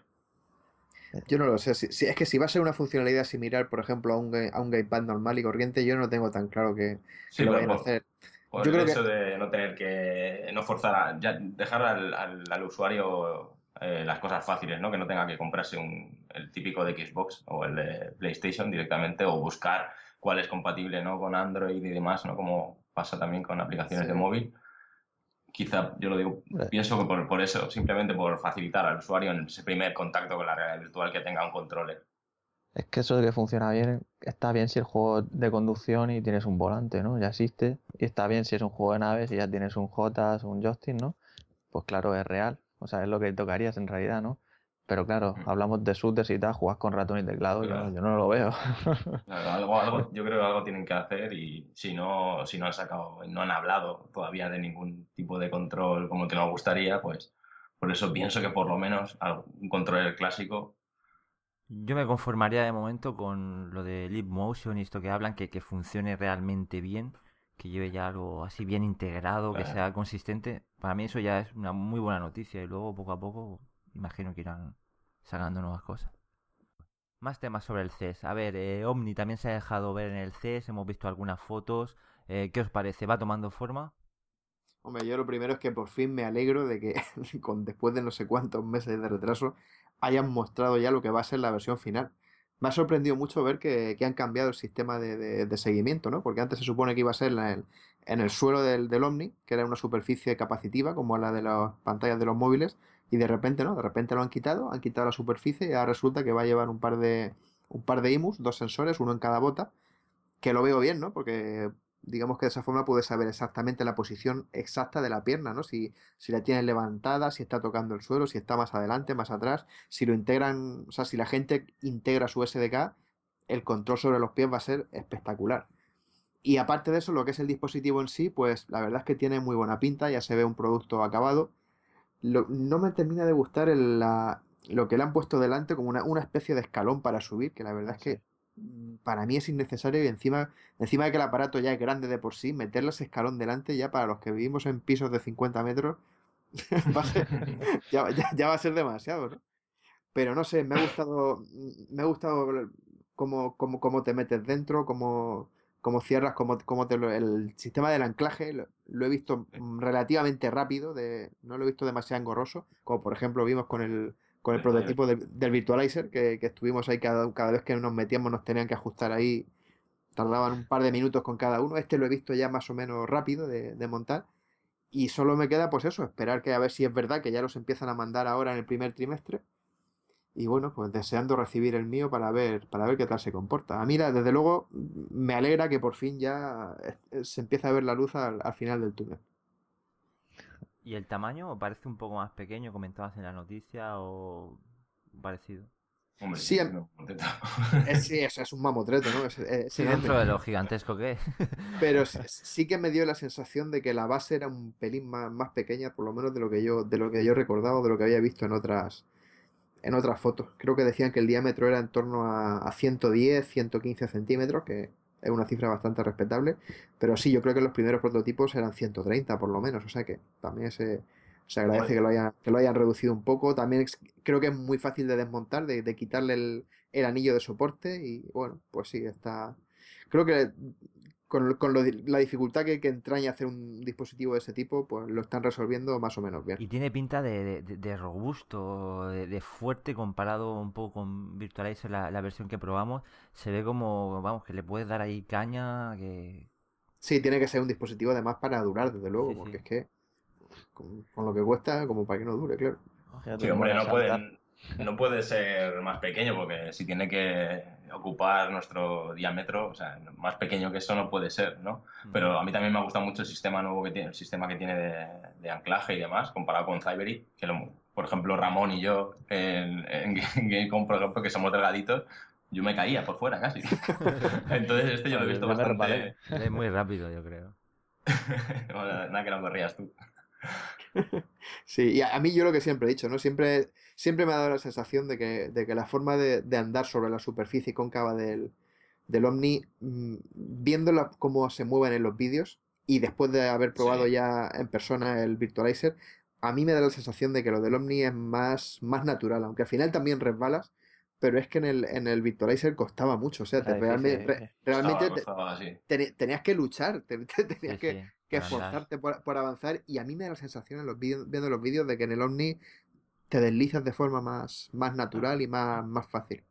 Speaker 4: Yo no lo sé. Si, es que si va a ser una funcionalidad similar, por ejemplo, a un, a un gamepad normal y corriente, yo no tengo tan claro que, lo vayan a hacer.
Speaker 3: Por yo el creo hecho de no tener que no forzar a ya dejar al, al, usuario eh, las cosas fáciles, ¿no? Que no tenga que comprarse un, el típico de Xbox o el de PlayStation directamente o buscar cuál es compatible, ¿no? Con Android y demás, ¿no? Como pasa también con aplicaciones de móvil quizá yo lo digo, pienso que por, por, eso, simplemente por facilitar al usuario en ese primer contacto con la realidad virtual que tenga un controller.
Speaker 2: Es que eso de que funciona bien, está bien si el juego de conducción y tienes un volante, ¿no? Ya existe. Y está bien si es un juego de naves y ya tienes un J, un joystick, ¿no? Pues claro, es real. O sea, es lo que tocarías en realidad, ¿no? Pero claro, hablamos de shooters y tal, jugas con ratón y teclado, yo, no lo veo.
Speaker 3: algo, algo, yo creo que algo tienen que hacer y si no, si no han sacado, no han hablado todavía de ningún tipo de control como que nos gustaría, pues por eso pienso que por lo menos un control clásico.
Speaker 1: Yo me conformaría de momento con lo de Leap Motion y esto que hablan, que, que funcione realmente bien, que lleve ya algo así bien integrado, que sea consistente. Para mí eso ya es una muy buena noticia y luego poco a poco imagino que irán sacando nuevas cosas. Más temas sobre el CES. A ver, eh, Omni también se ha dejado ver en el CES, hemos visto algunas fotos. Eh, ¿Qué os parece? ¿Va tomando forma?
Speaker 4: Hombre, yo lo primero es que por fin me alegro de que con, después de no sé cuántos meses de retraso hayan mostrado ya lo que va a ser la versión final. Me ha sorprendido mucho ver que, han cambiado el sistema de, seguimiento, ¿no? Porque antes se supone que iba a ser en, el suelo del, del Omni, que era una superficie capacitiva como la de las pantallas de los móviles, y de repente no, de repente lo han quitado, han quitado la superficie y ahora resulta que va a llevar un par de un par de IMUs, dos sensores, uno en cada bota, que lo veo bien, ¿no? Porque digamos que de esa forma puedes saber exactamente la posición exacta de la pierna, ¿no? Si, si la tienes levantada, si está tocando el suelo, si está más adelante, más atrás, si lo integran, o sea, si la gente integra su SDK, el control sobre los pies va a ser espectacular. Y aparte de eso, lo que es el dispositivo en sí, pues la verdad es que tiene muy buena pinta, ya se ve un producto acabado no me termina de gustar lo que le han puesto delante como una, especie de escalón para subir, que la verdad es que mm, para mí es innecesario y encima, encima de que el aparato ya es grande de por sí, meterle ese escalón delante ya para los que vivimos en pisos de 50 metros ya, va a ser demasiado, ¿no? Pero no sé, me ha gustado, me ha gustado cómo, cómo, cómo te metes dentro, cómo, cómo cierras, cómo, te el sistema del anclaje lo, he visto relativamente rápido, de, no lo he visto demasiado engorroso, como por ejemplo vimos con el, con el prototipo del, virtualizer, que, estuvimos ahí cada, cada vez que nos metíamos nos tenían que ajustar ahí, tardaban un par de minutos con cada uno, este lo he visto ya más o menos rápido de, de montar. Y solo me queda, pues eso, esperar que a ver si es verdad que ya los empiezan a mandar ahora en el primer trimestre y bueno, pues deseando recibir el mío para ver, para ver qué tal se comporta. A mí, desde luego, me alegra que por fin ya se empiece a ver la luz al, final del túnel.
Speaker 1: ¿Y el tamaño parece un poco más pequeño, comentabas en la noticia, o parecido?
Speaker 3: Hombre, sí,
Speaker 4: es, sí, es, un mamotreto, ¿no?
Speaker 1: sí, dentro de lo gigantesco que es.
Speaker 4: Pero sí que me dio la sensación de que la base era un pelín más, más pequeña, por lo menos de lo que yo, de lo que yo recordaba, de lo que había visto en otras, en otras fotos. Creo que decían que el diámetro era en torno a, 110, 115 centímetros, que es una cifra bastante respetable. Pero sí, yo creo que los primeros prototipos eran 130 por lo menos, o sea que también se, se agradece que lo, hayan, que lo hayan reducido un poco. También creo que es muy fácil de desmontar, de, quitarle el, el, anillo de soporte y bueno, pues sí, está... Creo que con, con lo, la dificultad que, que, entraña hacer un dispositivo de ese tipo, pues lo están resolviendo más o menos bien.
Speaker 1: Y tiene pinta de, de, de robusto, de, fuerte comparado un poco con Virtualizer, la, la, versión que probamos. Se ve como, vamos, que le puedes dar ahí caña, que...
Speaker 4: Sí, tiene que ser un dispositivo además para durar, desde luego, sí, porque sí. es que con, con, lo que cuesta, como para que no dure, claro.
Speaker 3: Sí, hombre, no pueden, no puede ser más pequeño porque si tiene que ocupar nuestro diámetro, o sea, más pequeño que eso no puede ser, ¿no? Pero a mí también me gusta mucho el sistema nuevo que tiene, el sistema que tiene de, de anclaje y demás, comparado con Cybery, que lo, por ejemplo Ramón y yo en, en Gamecom, por ejemplo, que somos delgaditos, yo me caía por fuera casi. Entonces este yo lo he visto bastante...
Speaker 1: Es muy rápido, yo creo.
Speaker 3: nada que no corrías tú.
Speaker 4: Sí, y a mí yo lo que siempre he dicho, ¿no? Siempre, siempre me ha dado la sensación de que, de que la forma de, de, andar sobre la superficie cóncava del, del Omni, mmm, viéndola cómo se mueven en los vídeos y después de haber probado sí. ya en persona el Virtualizer, a mí me da la sensación de que lo del Omni es más, más natural, aunque al final también resbalas, pero es que en el, en el Virtualizer costaba mucho, o sea, te, realmente, re, realmente
Speaker 3: costaba,
Speaker 4: te, te, tenías que luchar, te, tenías sí, que, que esforzarte por, por, avanzar y a mí me da la sensación en los vídeos, viendo los vídeos de que en el Omni te deslizas de forma más, más natural y más, más fácil.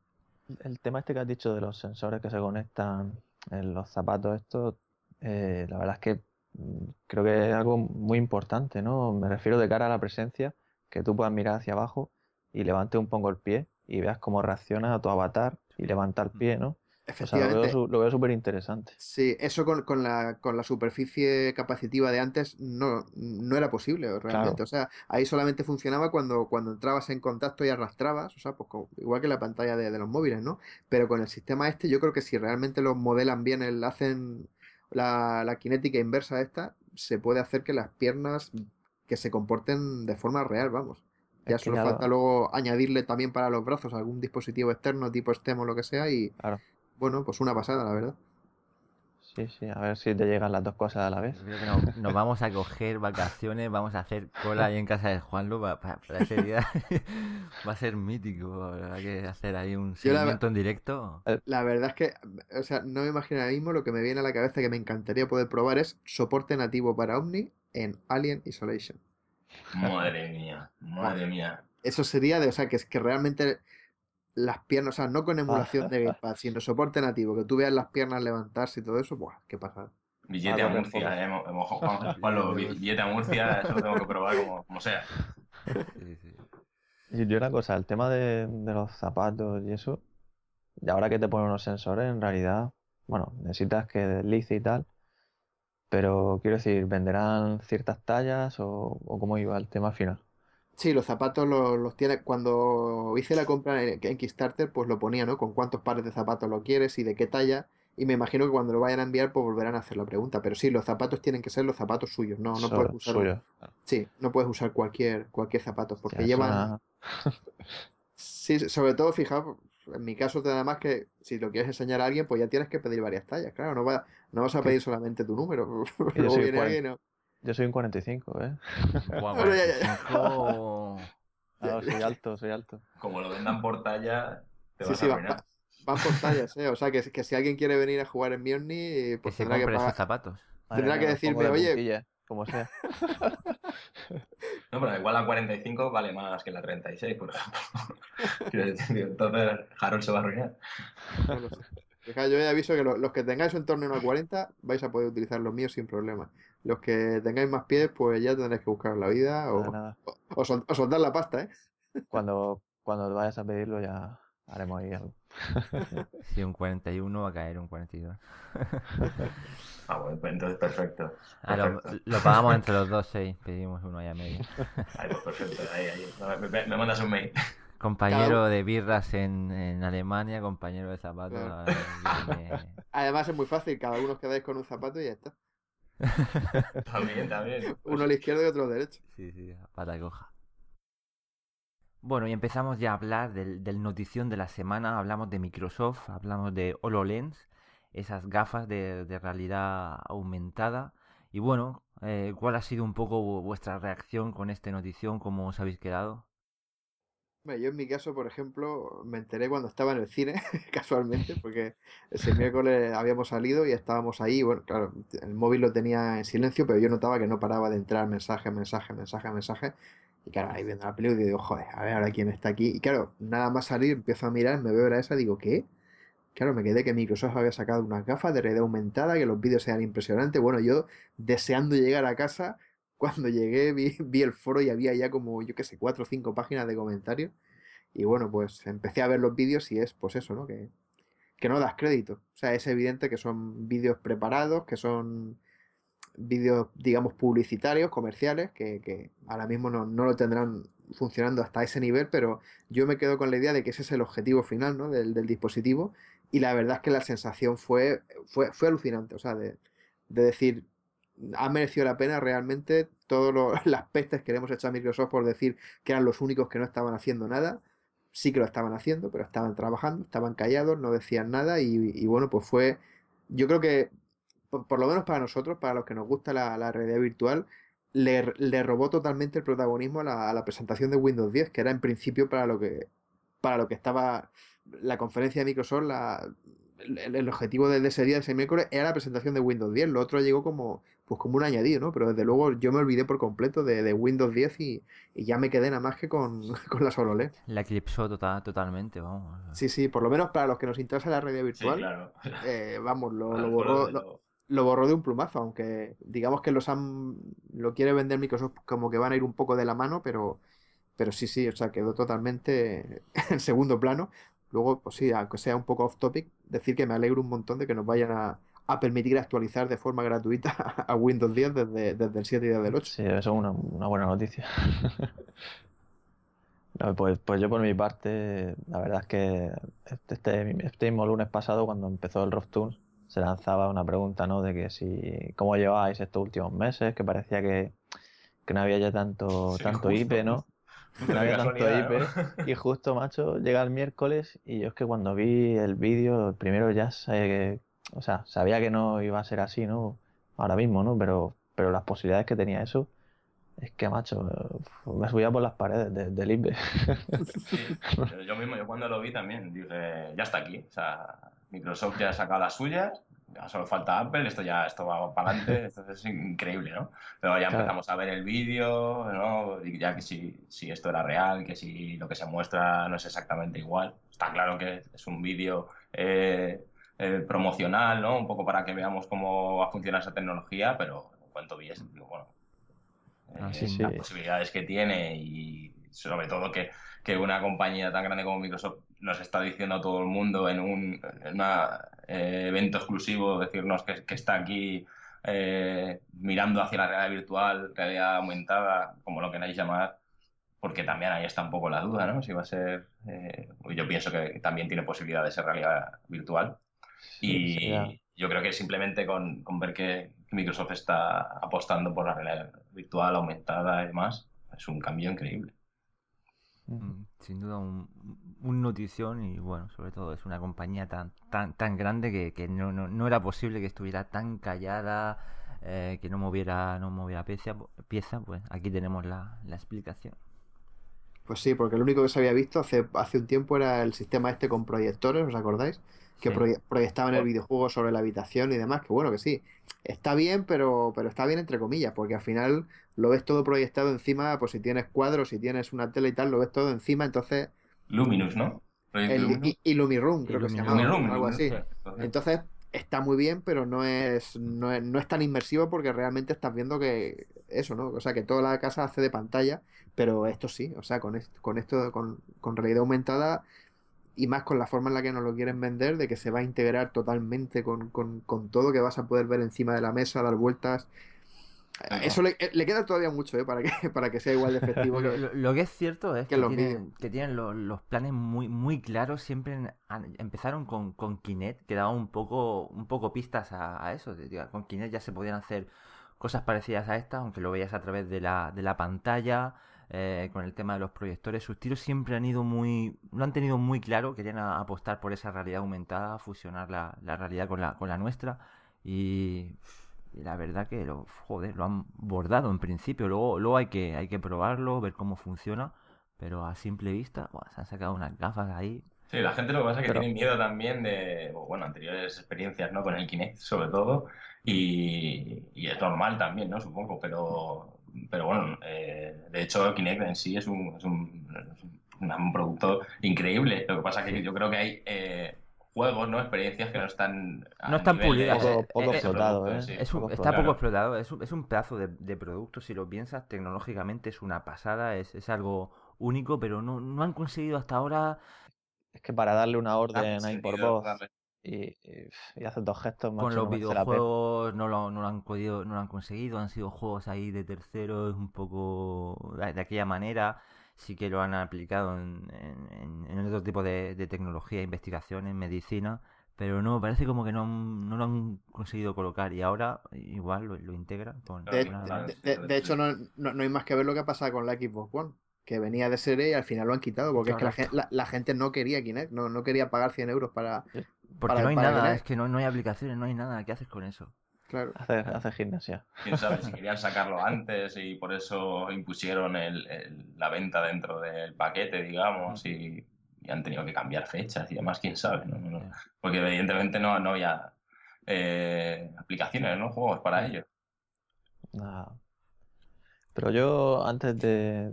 Speaker 2: El tema este que has dicho de los sensores que se conectan en los zapatos estos, eh, la verdad es que mm, creo que es algo muy importante, ¿no? Me refiero de cara a la presencia, que tú puedas mirar hacia abajo y levantes un poco el pie y veas cómo reacciona a tu avatar y levanta el pie, ¿no?
Speaker 4: Efectivamente.
Speaker 2: O sea, lo veo súper interesante.
Speaker 4: Sí, eso con, con, la, con la superficie capacitiva de antes no, no era posible realmente. Claro. O sea, ahí solamente funcionaba cuando, cuando entrabas en contacto y arrastrabas, o sea, pues igual que la pantalla de, de, los móviles, ¿no? Pero con el sistema este, yo creo que si realmente lo modelan bien, el, hacen la, la cinética inversa esta, se puede hacer que las piernas que se comporten de forma real, vamos. Ya solo falta luego añadirle también para los brazos algún dispositivo externo, tipo STEM o lo que sea, y
Speaker 2: claro.
Speaker 4: Bueno, pues una pasada, la verdad.
Speaker 2: Sí, sí, a ver si te llegan las dos cosas a la vez.
Speaker 1: Nos, nos vamos a coger vacaciones, vamos a hacer cola ahí en casa de Juanlu para, para, para ese día. Va a ser mítico, hay que hacer ahí un seguimiento
Speaker 4: la,
Speaker 1: en directo.
Speaker 4: La verdad es que, o sea, no me imagino ahora mismo, lo que me viene a la cabeza que me encantaría poder probar es soporte nativo para Omni en Alien Isolation.
Speaker 3: Madre mía, madre mía.
Speaker 4: Eso sería de, o sea, que es que realmente las piernas, o sea, no con emulación de Gamepad, sino soporte nativo, que tú veas las piernas levantarse y todo eso, ¡buah! ¡Qué pasada!
Speaker 3: Billete a Murcia, eh, hemos, hemos, Juanlo, billete a Murcia, eso lo tengo que probar como, como sea.
Speaker 2: Sí, sí. Y una cosa, el tema de, de, los zapatos y eso, y ahora que te ponen unos sensores, en realidad, bueno, necesitas que deslice y tal, pero quiero decir, ¿venderán ciertas tallas o, o cómo iba el tema final?
Speaker 4: Sí, los zapatos los, los, tiene. Cuando hice la compra en, en, Kickstarter, pues lo ponía, ¿no? Con cuántos pares de zapatos lo quieres y de qué talla. Y me imagino que cuando lo vayan a enviar, pues volverán a hacer la pregunta. Pero sí, los zapatos tienen que ser los zapatos suyos. No, no puedes usar.
Speaker 2: Suyo.
Speaker 4: Sí, no puedes usar cualquier, cualquier zapato. Porque sí, llevan. Sí, sobre todo, fijaos, en mi caso, nada más que si lo quieres enseñar a alguien, pues ya tienes que pedir varias tallas. Claro, no, va, no vas a pedir solamente tu número. Luego viene alguien. ¿no?
Speaker 2: Yo soy un 45, ¿eh?
Speaker 1: Guau, 45...
Speaker 2: No, soy alto, soy alto.
Speaker 3: Como lo vendan por talla, te
Speaker 4: sí,
Speaker 3: vas
Speaker 4: sí,
Speaker 3: a arruinar.
Speaker 4: Van por tallas, ¿eh? O sea, que, que, si alguien quiere venir a jugar en Mionni, pues
Speaker 1: que
Speaker 4: tendrá que
Speaker 1: pagar... zapatos.
Speaker 4: Tendrá que decirme, oye...
Speaker 2: Puntilla, como sea.
Speaker 3: no, pero igual la 45 vale más que la 36, por ejemplo. Entonces, Harold se va a arruinar.
Speaker 4: No lo sé. Yo ya aviso que los, los que tengáis en torno a una 40 vais a poder utilizar los míos sin problema. Los que tengáis más pies, pues ya tendréis que buscar la vida o,
Speaker 2: nada,
Speaker 4: o, o, sol, o, soltar la pasta, ¿eh?
Speaker 2: Cuando, cuando vayas a pedirlo ya haremos ahí algo.
Speaker 1: Si un 41 va a caer un 42.
Speaker 3: Ah, bueno, pues entonces perfecto. perfecto.
Speaker 1: Ah, lo, lo, pagamos entre los dos, sí. Pedimos uno ahí a medio.
Speaker 3: Ahí, pues perfecto. Ahí, ahí. Me, me mandas un mail.
Speaker 1: Compañero de birras en, en, Alemania, compañero de zapatos.
Speaker 4: Claro. Además es muy fácil, cada uno os quedáis con un zapato y ya está.
Speaker 3: también, también.
Speaker 4: Uno a la izquierda y otro a la derecha.
Speaker 1: Sí, sí, pata coja. Bueno, y empezamos ya a hablar del, del, notición de la semana. Hablamos de Microsoft, hablamos de HoloLens, esas gafas de, de realidad aumentada. Y bueno, eh, ¿cuál ha sido un poco vuestra reacción con esta notición? ¿Cómo os habéis quedado?
Speaker 4: Yo en mi caso, por ejemplo, me enteré cuando estaba en el cine, casualmente, porque ese miércoles habíamos salido y estábamos ahí. Bueno, claro, el móvil lo tenía en silencio, pero yo notaba que no paraba de entrar mensaje, mensaje, mensaje, mensaje. Y claro, ahí viendo la película digo, joder, a ver ahora quién está aquí. Y claro, nada más salir, empiezo a mirar, me veo a esa, digo, ¿qué? Claro, me quedé que Microsoft había sacado unas gafas de realidad aumentada, que los vídeos eran impresionantes. Bueno, yo deseando llegar a casa, cuando llegué vi, vi el foro y había ya como, yo qué sé, cuatro o cinco páginas de comentarios. Y bueno, pues empecé a ver los vídeos y es pues eso, ¿no? Que, que no das crédito. O sea, es evidente que son vídeos preparados, que son vídeos, digamos, publicitarios, comerciales, que, ahora mismo no, lo tendrán funcionando hasta ese nivel, pero yo me quedo con la idea de que ese es el objetivo final ¿no? del, dispositivo y la verdad es que la sensación fue, fue, fue alucinante, o sea, de, decir, ha merecido la pena realmente todas las pestes que le hemos hecho a Microsoft por decir que eran los únicos que no estaban haciendo nada, sí que lo estaban haciendo, pero estaban trabajando, estaban callados, no decían nada y bueno, pues fue, yo creo que por, lo menos para nosotros, para los que nos gusta la, realidad virtual, le, robó totalmente el protagonismo a la, presentación de Windows 10, que era en principio para lo que, para lo que estaba la conferencia de Microsoft, la, el, objetivo de, ese día, de ese miércoles, era la presentación de Windows 10. Lo otro llegó como, pues como un añadido, ¿no? Pero desde luego yo me olvidé por completo de, Windows 10 y, ya me quedé nada más que con, con la LED.
Speaker 1: La eclipsó tota, totalmente, vamos.
Speaker 4: Sí, sí, por lo menos para los que nos interesa la realidad virtual, eh, vamos, lo, lo borró lo borró de un plumazo, aunque digamos que los han, lo quiere vender Microsoft como que van a ir un poco de la mano, pero, pero sí, sí, o sea, quedó totalmente en segundo plano. Luego, pues sí, aunque sea un poco off topic, decir que me alegro un montón de que nos vayan a, permitir actualizar de forma gratuita a Windows 10 desde, desde el 7 y desde el 8.
Speaker 2: Sí, eso es una, buena noticia. pues, pues yo por mi parte, la verdad es que este, este, este mismo lunes pasado, cuando empezó el Rough se lanzaba una pregunta, ¿no? De que si, ¿cómo lleváis estos últimos meses? Que parecía que, no había ya tanto, tanto IP, ¿no? no había tanto IP. Y justo, macho, llega el miércoles y yo es que cuando vi el vídeo, primero ya sé o sea, sabía que no iba a ser así, ¿no? Ahora mismo, ¿no? Pero, pero las posibilidades que tenía eso, es que, macho, me subía por las paredes del IP.
Speaker 3: yo mismo, yo cuando lo vi también, dije, ya está aquí. O sea, Microsoft ya ha sacado las suyas, ya solo falta Apple, esto ya esto va para adelante, esto es increíble, ¿no? Pero ya empezamos a ver el vídeo, ¿no? Y ya que si, si esto era real, que si lo que se muestra no es exactamente igual. Está claro que es un vídeo eh, eh, promocional, ¿no? Un poco para que veamos cómo va a funcionar esa tecnología, pero en cuanto vi eso, digo, bueno, ah, eh, las posibilidades que tiene y sobre todo que, que una compañía tan grande como Microsoft nos está diciendo a todo el mundo en un eh, evento exclusivo, decirnos que, está aquí eh, mirando hacia la realidad virtual, realidad aumentada, como lo queráis llamar, porque también ahí está un poco la duda, ¿no? Si va a ser, eh, yo pienso que también tiene posibilidad de ser realidad virtual. Y yo creo que simplemente con, con ver que Microsoft está apostando por la realidad virtual aumentada y demás, es un cambio increíble.
Speaker 1: Mm, sin duda un, un, notición y bueno, sobre todo es una compañía tan tan, tan grande que, que no, no, no, era posible que estuviera tan callada, eh, que no moviera, no moviera pieza, pieza, pues aquí tenemos la, la explicación.
Speaker 4: Pues sí, porque lo único que se había visto hace, hace un tiempo era el sistema este con proyectores, ¿os acordáis? Que proyectaban el videojuego sobre la habitación y demás, que bueno, que sí, está bien, pero, pero está bien entre comillas, porque al final lo ves todo proyectado encima, pues si tienes cuadros, si tienes una tele y tal, lo ves todo encima, entonces...
Speaker 3: Luminous, ¿no?
Speaker 4: El, y, Lumiroom, creo que se llama, algo así. Entonces, está muy bien, pero no es, no es, no es tan inmersivo porque realmente estás viendo que eso, ¿no? O sea, que toda la casa hace de pantalla, pero esto sí, o sea, con esto, con esto, con, con realidad aumentada y más con la forma en la que nos lo quieren vender, de que se va a integrar totalmente con, todo, que vas a poder ver encima de la mesa, dar vueltas. Eso le, queda todavía mucho ¿eh? para, que, para que sea igual de efectivo.
Speaker 1: lo, que es cierto es que, tienen, que tienen los, planes muy, muy claros. Siempre empezaron con, con Kinect, que daba un poco, un poco pistas a, eso. Con Kinect ya se podían hacer cosas parecidas a estas, aunque lo veías a través de la, de la pantalla. Eh, con el tema de los proyectores. Sus tiros siempre han ido muy, lo han tenido muy claro, querían apostar por esa realidad aumentada, fusionar la, la realidad con la, con la nuestra y, la verdad que lo, joder, lo han bordado en principio. Luego, luego hay que, hay que probarlo, ver cómo funciona, Pero a simple vista, se han sacado unas gafas ahí.
Speaker 3: Sí, la gente lo que pasa es que tiene miedo también de, bueno, anteriores experiencias, ¿no? Con el Kinect, sobre todo, y, es normal también, ¿no? Supongo, pero, pero bueno, eh, de hecho, Kinect en sí es un, es un, un, producto increíble. Lo que pasa es que yo creo que hay eh, juegos, ¿no? Experiencias que no están.
Speaker 1: No están pulidas.
Speaker 2: Poco, explotado, ¿eh?
Speaker 1: está poco explotado. Es un, es un pedazo de, de, producto, si lo piensas, tecnológicamente es una pasada, es, es algo único, pero no, no han conseguido hasta ahora.
Speaker 2: Es que para darle una orden ahí por voz y, y, hacer dos gestos
Speaker 1: Con los videojuegos no lo, no lo, han podido, no lo han conseguido, han sido juegos ahí de terceros un poco de, aquella manera. Sí que lo han aplicado en, en, otro tipo de, de tecnología, investigación, en medicina, pero no, parece como que no, no lo han conseguido colocar y ahora igual lo, lo integran. Con
Speaker 4: de, hecho, no, no, hay más que ver lo que ha pasado con la Xbox One que venía de serie y al final lo han quitado, porque es que la, gente no quería Kinect, no, no quería pagar 100 euros para...
Speaker 1: Porque no hay nada, es que no, no hay aplicaciones, no hay nada, ¿qué haces con eso?
Speaker 2: Claro. Hace, hace gimnasia.
Speaker 3: Quién sabe si querían sacarlo antes y por eso impusieron el, la venta dentro del paquete, digamos, y, han tenido que cambiar fechas y demás, quién sabe. ¿no? porque evidentemente no, no había eh, aplicaciones, ¿no? Juegos para ello.
Speaker 2: Nada. Pero yo, antes de,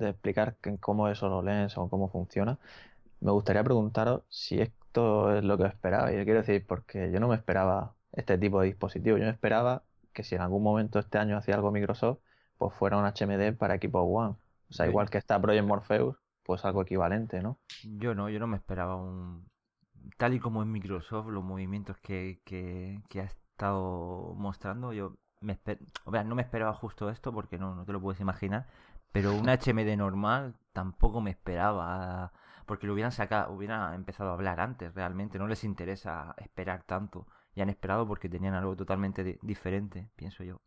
Speaker 2: explicar cómo es HoloLens o cómo funciona, me gustaría preguntaros si esto es lo que esperaba. Y quiero decir, porque yo no me esperaba este tipo de dispositivo. Yo me esperaba que si en algún momento este año hacía algo Microsoft, pues fuera un HMD para equipo One. O sea, igual que está Project Morpheus, pues algo equivalente, ¿no?
Speaker 1: Yo no, yo no me esperaba un... Tal y como en Microsoft, los movimientos que, que, que ha estado mostrando, yo me no me esperaba justo esto porque no, no te lo puedes imaginar, pero un HMD normal tampoco me esperaba porque lo hubieran sacado, hubieran empezado a hablar antes realmente, no les interesa esperar tanto, y han esperado porque tenían algo totalmente diferente, pienso yo.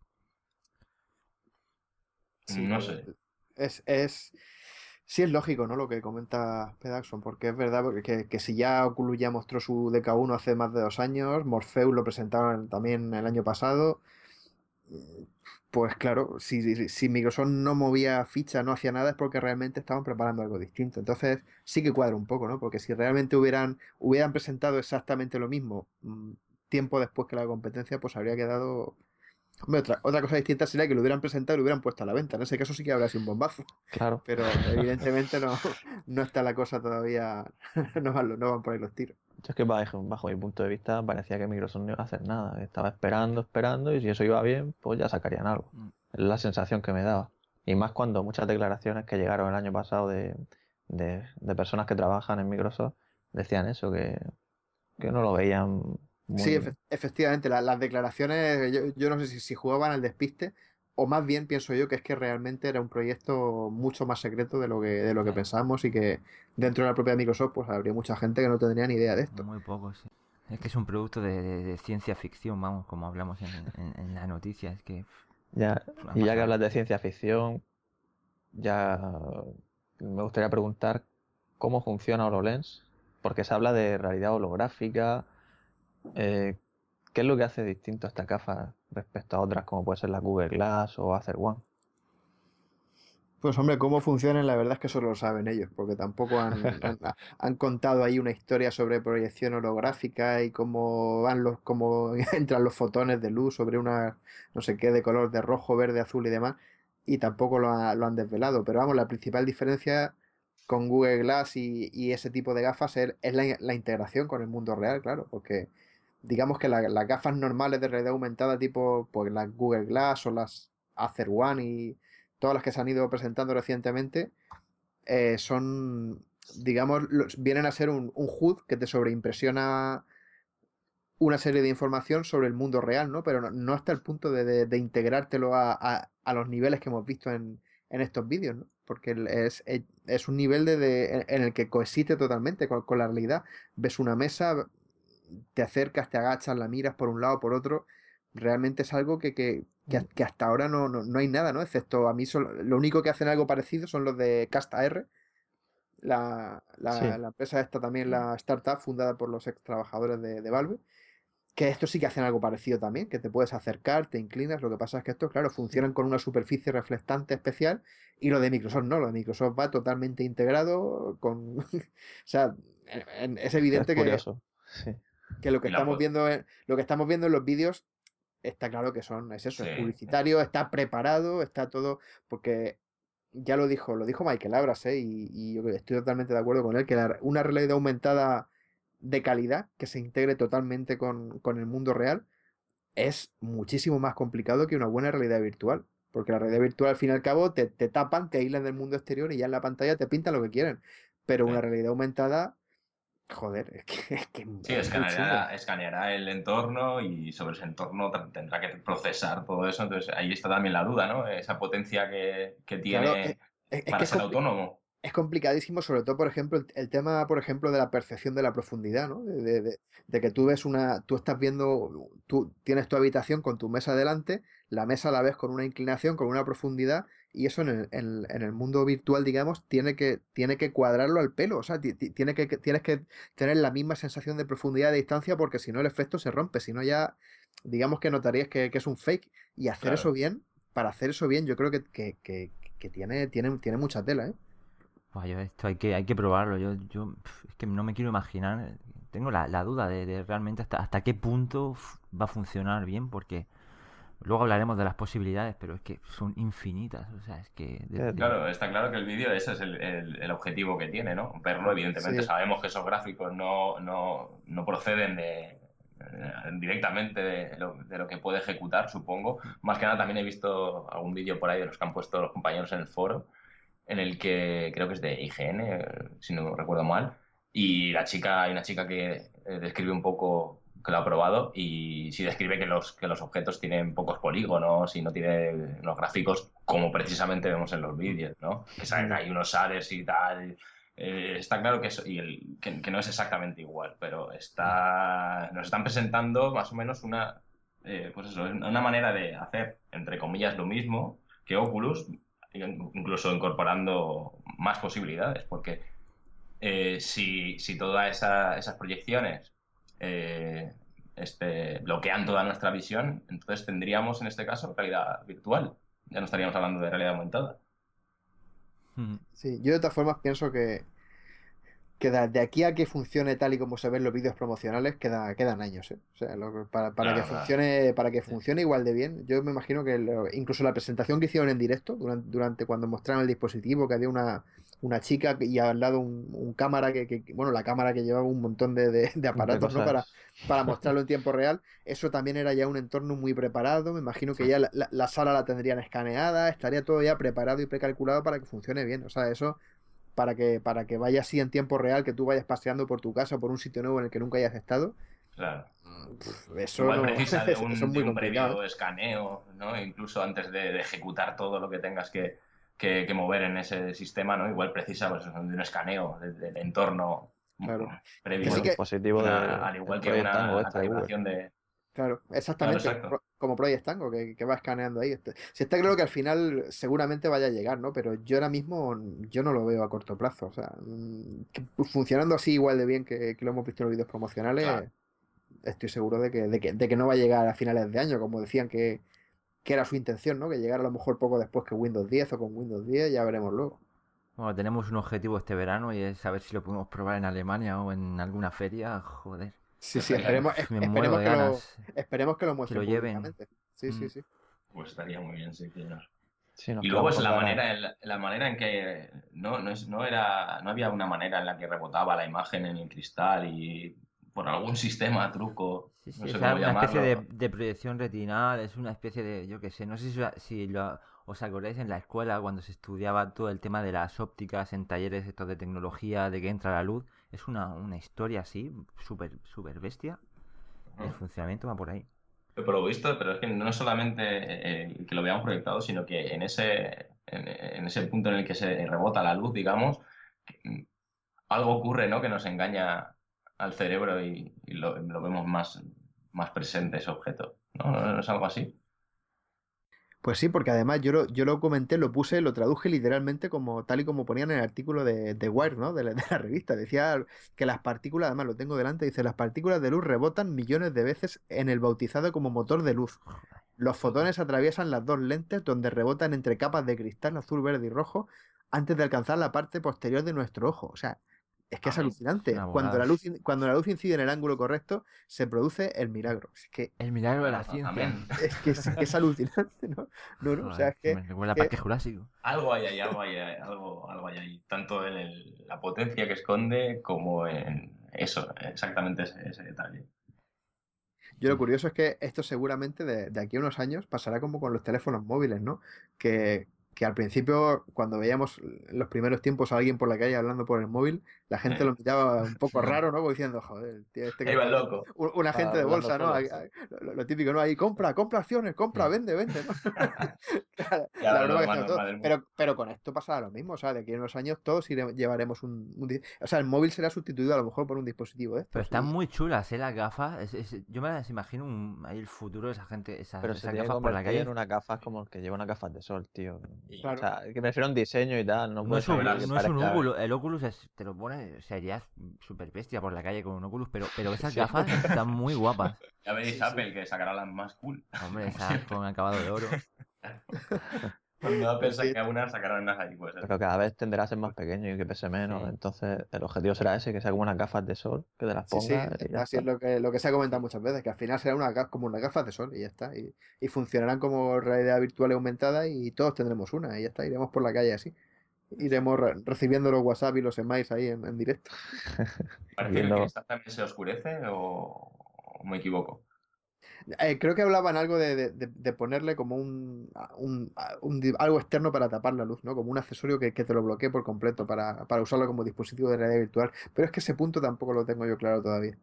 Speaker 3: no sé.
Speaker 4: Es, es, sí es lógico, ¿no? Lo que comenta Pedaxon, porque es verdad porque que, que, si ya Oculus ya mostró su DK1 hace más de dos años, Morpheus lo presentaron también el año pasado, pues claro, si, si, Microsoft no movía ficha, no hacía nada, es porque realmente estaban preparando algo distinto. Entonces sí que cuadra un poco, ¿no? Porque si realmente hubieran, hubieran presentado exactamente lo mismo mm, tiempo después que la competencia, pues habría quedado otra, otra cosa distinta sería que lo hubieran presentado y lo hubieran puesto a la venta. En ese caso sí que habría sido un bombazo.
Speaker 2: Claro.
Speaker 4: Pero evidentemente no, no está la cosa todavía, no van, no van por ahí los tiros.
Speaker 2: Yo es que bajo, bajo mi punto de vista parecía que Microsoft no iba a hacer nada. Estaba esperando, esperando y si eso iba bien, pues ya sacarían algo. Mm. Es la sensación que me daba. Y más cuando muchas declaraciones que llegaron el año pasado de, de, de personas que trabajan en Microsoft decían eso, que, que no lo veían
Speaker 4: Sí, efectivamente, las declaraciones, yo, no sé si, si, jugaban al despiste, o más bien pienso yo que es que realmente era un proyecto mucho más secreto de lo que, de lo que pensábamos y que dentro de la propia Microsoft pues habría mucha gente que no tendría ni idea de esto.
Speaker 1: Muy poco, sí. Es que es un producto de, ciencia ficción, vamos, como hablamos en, en, la noticia, es que...
Speaker 2: Ya, y ya que hablas de ciencia ficción, ya me gustaría preguntar cómo funciona HoloLens, porque se habla de realidad holográfica, eh, ¿Qué es lo que hace distinto a esta gafa respecto a otras como puede ser la Google Glass o Acer One?
Speaker 4: Pues hombre, cómo funcionan, la verdad es que solo lo saben ellos, porque tampoco han, han, contado ahí una historia sobre proyección holográfica y cómo van los, cómo entran los fotones de luz sobre una no sé qué de color de rojo, verde, azul y demás, y tampoco lo, han desvelado. Pero vamos, la principal diferencia con Google Glass y, ese tipo de gafas es, la, la, integración con el mundo real, claro, porque digamos que las gafas normales de realidad aumentada, tipo pues las Google Glass o las Acer One y todas las que se han ido presentando recientemente, eh, son, digamos, vienen a ser un, un, HUD que te sobreimpresiona una serie de información sobre el mundo real, ¿no? Pero no, hasta el punto de, de, integrártelo a, a, los niveles que hemos visto en, en estos vídeos, ¿no? Porque es, es un nivel de, en el que coexiste totalmente con, con, la realidad. Ves una mesa, te acercas, te agachas, la miras por un lado, por otro, realmente es algo que, que, que, hasta ahora no, no, hay nada, ¿no? Excepto a mí, lo único que hacen algo parecido son los de Casta R, la, la, empresa esta también, la startup fundada por los ex trabajadores de, de Valve, que esto sí que hacen algo parecido también, que te puedes acercar, te inclinas, lo que pasa es que estos, claro, funcionan con una superficie reflectante especial y lo de Microsoft no, lo de Microsoft va totalmente integrado con... o sea, es evidente que, que lo que estamos viendo en, lo que estamos viendo en los vídeos está claro que son, es eso, es publicitario, está preparado, está todo, porque ya lo dijo, lo dijo Michael Abras, ¿eh? y, yo estoy totalmente de acuerdo con él, que una realidad aumentada de calidad, que se integre totalmente con, con, el mundo real, es muchísimo más complicado que una buena realidad virtual. Porque la realidad virtual, al fin y al cabo, te, te tapan, te aíslan del mundo exterior y ya en la pantalla te pintan lo que quieren. Pero una realidad aumentada Joder, es que. Es que
Speaker 3: sí, escaneará, escaneará, el entorno y sobre ese entorno tendrá que procesar todo eso. Entonces ahí está también la duda, ¿no? Esa potencia que, que tiene para ser autónomo
Speaker 4: es complicadísimo, sobre todo, por ejemplo, el, tema, por ejemplo, de la percepción de la profundidad, ¿no? De, de, de, que tú ves una, tú estás viendo, tú tienes tu habitación con tu mesa delante, la mesa la ves con una inclinación, con una profundidad, y eso en el, en, el mundo virtual, digamos, tiene que, tiene que cuadrarlo al pelo, o sea, tiene que, tienes que tener la misma sensación de profundidad de distancia, porque si no el efecto se rompe, si no ya, digamos que notarías que, es un fake, y hacer eso bien, para hacer eso bien, yo creo que, que, que tiene, tiene, tiene mucha tela, ¿eh?
Speaker 1: esto hay que, hay que probarlo. Yo, yo es que no me quiero imaginar. Tengo la, duda de, realmente hasta, hasta qué punto va a funcionar bien, porque luego hablaremos de las posibilidades, pero es que son infinitas. O sea, es que.
Speaker 3: Claro, está claro que el vídeo ese es el, objetivo que tiene, ¿no? Verlo, evidentemente, sabemos que esos gráficos no, no, proceden de, eh, directamente de lo, de lo, que puede ejecutar, supongo. Más que nada también he visto algún vídeo por ahí de los que han puesto los compañeros en el foro en el que creo que es de IGN, si no recuerdo mal, y la chica, hay una chica que eh, describe un poco que lo ha probado y sí describe que los, que los objetos tienen pocos polígonos y no tienen los gráficos como precisamente vemos en los vídeos, ¿no? Que salen ahí unos shaders y tal. Eh, está claro que, eso, y el, que, no es exactamente igual, pero está, nos están presentando más o menos una, eh, pues eso, una manera de hacer, entre comillas, lo mismo que Oculus, incluso incorporando más posibilidades, porque eh, si, si, todas esas proyecciones eh, este, bloquean toda nuestra visión, entonces tendríamos en este caso realidad virtual. Ya no estaríamos hablando de realidad aumentada.
Speaker 4: Hmm. Sí, yo de todas formas pienso que, que de aquí a que funcione tal y como se ven los vídeos promocionales queda, quedan años ¿eh? o sea para, para que funcione para que funcione igual de bien yo me imagino que incluso la presentación que hicieron en directo durante, durante cuando mostraron el dispositivo que había una, una chica y al lado un, cámara que, bueno la cámara que llevaba un montón de, aparatos ¿no? para, para mostrarlo en tiempo real eso también era ya un entorno muy preparado me imagino que ya la, la sala la tendrían escaneada estaría todo ya preparado y precalculado para que funcione bien o sea eso para que, para que vaya así en tiempo real, que tú vayas paseando por tu casa, por un sitio nuevo en el que nunca hayas estado.
Speaker 3: Claro.
Speaker 4: eso, no,
Speaker 3: precisa de un, muy de previo escaneo, ¿no? Incluso antes de, ejecutar todo lo que tengas que, que, mover en ese sistema, ¿no? Igual precisa pues, de un escaneo del entorno
Speaker 4: claro.
Speaker 3: previo.
Speaker 2: positivo
Speaker 3: al igual que una calibración de,
Speaker 4: Claro, exactamente. como Project Tango, que, va escaneando ahí. Este, si está claro que al final seguramente vaya a llegar, ¿no? Pero yo ahora mismo yo no lo veo a corto plazo. O sea, mm, funcionando así igual de bien que, lo hemos visto en los vídeos promocionales, estoy seguro de que, de que, de, que, no va a llegar a finales de año, como decían que, que era su intención, ¿no? Que llegara a lo mejor poco después que Windows 10 o con Windows 10, ya veremos luego.
Speaker 1: Bueno, tenemos un objetivo este verano y es saber si lo podemos probar en Alemania o en alguna feria. Joder.
Speaker 4: Sí, sí, esperemos, esperemos, que lo, esperemos que lo muestren.
Speaker 1: Que lo lleven.
Speaker 4: Sí, sí, mm. sí.
Speaker 3: Pues estaría muy bien, sí, y luego es la manera, la manera en que no, no, es, no, era, no había una manera en la que rebotaba la imagen en el cristal y por algún sistema, truco.
Speaker 1: Sí, sí, es una especie de, de, proyección retinal, es una especie de, yo qué sé, no sé si, si lo, os acordáis en la escuela cuando se estudiaba todo el tema de las ópticas en talleres estos de tecnología, de que entra la luz. Es una, una historia así, súper super bestia. El funcionamiento va por ahí.
Speaker 3: Por lo visto, pero es que no solamente eh, que lo veamos proyectado, sino que en ese, en, ese punto en el que se rebota la luz, digamos, mm, algo ocurre, ¿no? Que nos engaña al cerebro y, lo, vemos más, más presente ese objeto. ¿No? ¿No es algo así?
Speaker 4: Pues sí, porque además yo lo, yo lo comenté, lo puse, lo traduje literalmente como tal y como ponían en el artículo de, de ¿no? La, de la revista. Decía que las partículas, además lo tengo delante, dice, las partículas de luz rebotan millones de veces en el bautizado como motor de luz. Los fotones atraviesan las dos lentes donde rebotan entre capas de cristal azul, verde y rojo antes de alcanzar la parte posterior de nuestro ojo. O sea, es que es
Speaker 3: Ah,
Speaker 4: alucinante. Cuando la, luz, in- cuando la luz incide en el ángulo correcto, se produce el milagro. Es que
Speaker 1: El milagro de la
Speaker 3: Bueno,
Speaker 1: ciencia.
Speaker 3: también.
Speaker 4: es, que es, que es alucinante, ¿no? No, no, o sea, es que...
Speaker 1: me recuerda a
Speaker 4: que-
Speaker 1: Parque Jurásico.
Speaker 3: Algo hay ahí, algo hay ahí, algo, algo hay ahí. Tanto en el- la potencia que esconde como en eso, exactamente ese, ese detalle.
Speaker 4: Yo lo curioso es que esto seguramente de, de aquí a unos años pasará como con los teléfonos móviles, ¿no? Que, que al principio, cuando veíamos en los primeros tiempos a alguien por la calle hablando por el móvil, la gente
Speaker 3: Sí.
Speaker 4: lo miraba un poco raro, ¿no? Como diciendo, joder, tío este que parece
Speaker 3: loco.
Speaker 4: un, un agente de bolsa, ¿no? Ahí- lo, lo típico, ¿no? Ahí compra, compra acciones, compra, vende, vende, ¿no? Claro, la broma que todo. Pero, pero con esto pasará lo mismo, o sea, de aquí a unos años todos iremos- llevaremos un, O sea, el móvil será sustituido a lo mejor por un dispositivo de estos.
Speaker 1: Pero están muy chulas, ¿eh? Las gafas. Es- es- yo me las imagino un- ahí el futuro de esa gente, esas,
Speaker 2: Pero se
Speaker 1: esas gafas por la calle.
Speaker 2: en unas gafas como el que lleva unas gafas de sol, tío.
Speaker 3: Y-
Speaker 4: Claro.
Speaker 2: O sea, que me refiero a un diseño y tal. No,
Speaker 1: es un, no es un
Speaker 2: parezca-
Speaker 1: Oculus, el Oculus es, te lo pones, serías súper bestia por la calle con un Oculus, pero, pero esas
Speaker 2: Sí.
Speaker 1: gafas están muy guapas.
Speaker 3: Ya veréis
Speaker 4: Sí, sí.
Speaker 3: Apple que sacará las más cool.
Speaker 1: Hombre, esas con acabado de oro.
Speaker 4: Pues sí.
Speaker 3: saque unas, sacarán unas ahí. Pues,
Speaker 2: Pero cada vez tenderá a ser más pequeño y que pese menos.
Speaker 1: Sí.
Speaker 2: Entonces, el objetivo será ese, que sea como unas gafas de sol, que te las
Speaker 4: Sí, sí,
Speaker 2: pongas y ya
Speaker 4: así es lo que, lo que se ha comentado muchas veces, que al final será una, como unas gafas de sol y ya está. Y, y funcionarán como realidad virtual y aumentada y todos tendremos una y ya está. Iremos por la calle así. Iremos re- recibiendo los WhatsApp y los emails ahí en, en directo.
Speaker 3: ¿Parece que el cristal también se oscurece o, o me equivoco?
Speaker 4: Eh, creo que hablaban algo de, de- ponerle como un, un- algo externo para tapar la luz, ¿no? Como un accesorio que, que te lo bloquee por completo para, para usarlo como dispositivo de realidad virtual. Pero es que ese punto tampoco lo tengo yo claro todavía.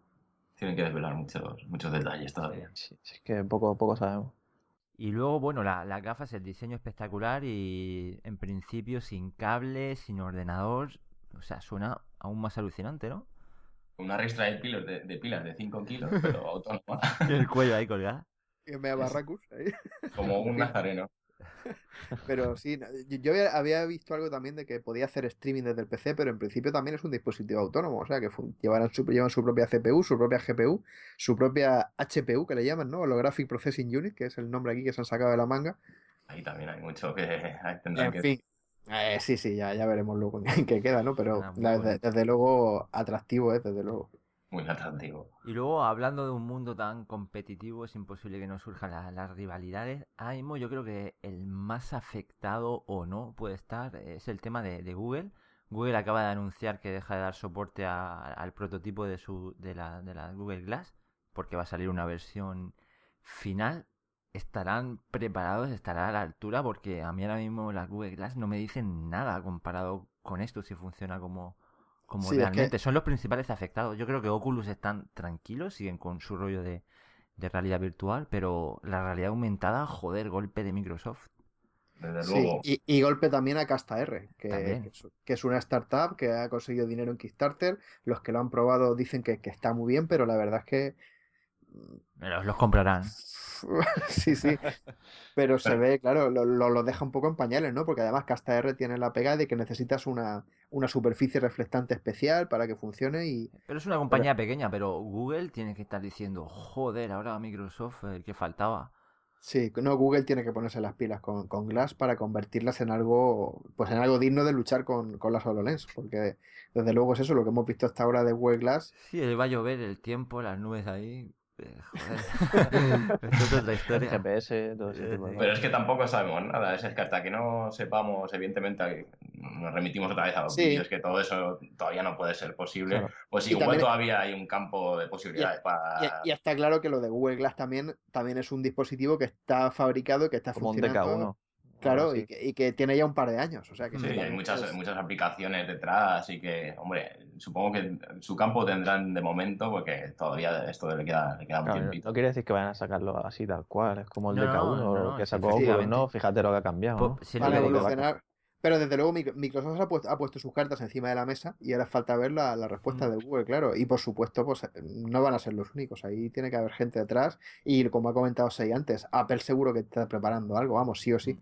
Speaker 3: Tienen que desvelar muchos, muchos detalles todavía.
Speaker 2: Sí, sí, es que poco, poco sabemos.
Speaker 1: Y luego, bueno, la- las gafas, el diseño espectacular y en principio sin cables, sin ordenador. O sea, suena aún más alucinante, ¿no?
Speaker 3: Una ristra de pilas de, de pilas de 5 kilos, pero autónoma,
Speaker 1: Y el cuello ahí colgado.
Speaker 4: Y me barracus ahí.
Speaker 3: como un nazareno.
Speaker 4: Pero sí, yo, había, visto algo también de que podía hacer streaming desde el PC, pero en principio también es un dispositivo autónomo, o sea que llevarán su, llevan su propia CPU, su propia GPU, su propia HPU que le llaman, ¿no? Holographic Processing Unit, que es el nombre aquí que se han sacado de la manga.
Speaker 3: Ahí también hay mucho que tendrán
Speaker 4: En
Speaker 3: que...
Speaker 4: fin, eh, sí, sí, ya, ya veremos luego en qué queda, ¿no? Pero
Speaker 1: Ah, muy
Speaker 4: la-
Speaker 1: bueno.
Speaker 4: desde, desde luego atractivo, ¿eh? Desde luego.
Speaker 3: Muy atractivo.
Speaker 1: Y luego, hablando de un mundo tan competitivo, es imposible que no surjan la- las rivalidades. Ahora mismo yo creo que el más afectado o no puede estar es el tema de, de Google. Google acaba de anunciar que deja de dar soporte a- al prototipo de, su, de, la, de la Google Glass porque va a salir una versión final. ¿Estarán preparados? ¿Estará a la altura? Porque a mí ahora mismo las Google Glass no me dicen nada comparado con esto si funciona como, como
Speaker 4: Sí, es que-
Speaker 1: realmente. Son los principales afectados. Yo creo que Oculus están tranquilos, siguen con su rollo de, de realidad virtual, pero la realidad aumentada, joder, golpe de Microsoft.
Speaker 3: Desde
Speaker 4: Sí,
Speaker 3: luego.
Speaker 4: y, y golpe también a Casta R, que, que es una startup que ha conseguido dinero en Kickstarter. Los que lo han probado dicen que, que está muy bien, pero la verdad es que
Speaker 1: Los, los comprarán.
Speaker 4: sí, sí. Pero se ve, claro, lo, lo, lo deja un poco en pañales, ¿no? Porque además Casta R tiene la pega de que necesitas una, una superficie reflectante especial para que funcione y
Speaker 1: Pero es una compañía pequeña, pero Google tiene que estar diciendo, joder, ahora Microsoft, el que faltaba.
Speaker 4: sí, no, Google tiene que ponerse las pilas con, con Glass para convertirlas en algo, pues en algo digno de luchar con, con las HoloLens, porque desde luego es eso, lo que hemos visto hasta ahora de Google Glass.
Speaker 1: Sí, va a llover el tiempo, las nubes ahí. Eh, joder. Esto es otra historia.
Speaker 2: GPS, todo ese tipo de
Speaker 3: Pero es que tampoco sabemos nada. Es que hasta que no sepamos, evidentemente, nos remitimos otra vez a los
Speaker 4: Sí.
Speaker 3: vídeos, que todo eso todavía no puede ser posible.
Speaker 2: Claro.
Speaker 3: Pues
Speaker 4: Y
Speaker 3: igual
Speaker 4: también-
Speaker 3: todavía hay un campo de posibilidades para.
Speaker 4: Y, y está claro que lo de Google Glass también, también es un dispositivo que está fabricado y que está
Speaker 2: Como un
Speaker 4: funcionando.
Speaker 2: DK1.
Speaker 4: Claro, y que, y que tiene ya un par de años. O sea que
Speaker 3: Sí, hay muchas,
Speaker 4: es-
Speaker 3: muchas aplicaciones detrás y que, hombre, supongo que su campo tendrán de momento porque todavía esto le queda, le queda un
Speaker 2: Claro,
Speaker 3: tiempito.
Speaker 2: no quiere decir que vayan a sacarlo así tal cual, es como el
Speaker 1: No,
Speaker 2: DK1
Speaker 1: no, no, no,
Speaker 2: que sacó Oculus. ¿no? Fíjate lo que ha cambiado,
Speaker 4: a evolucionar, Pero desde luego Microsoft ha puesto, ha puesto, sus cartas encima de la mesa y ahora falta ver la, respuesta mm. de Google, claro. Y por supuesto, pues no van a ser los únicos. Ahí tiene que haber gente detrás. Y como ha comentado Sei antes, Apple seguro que está preparando algo, vamos, sí o sí.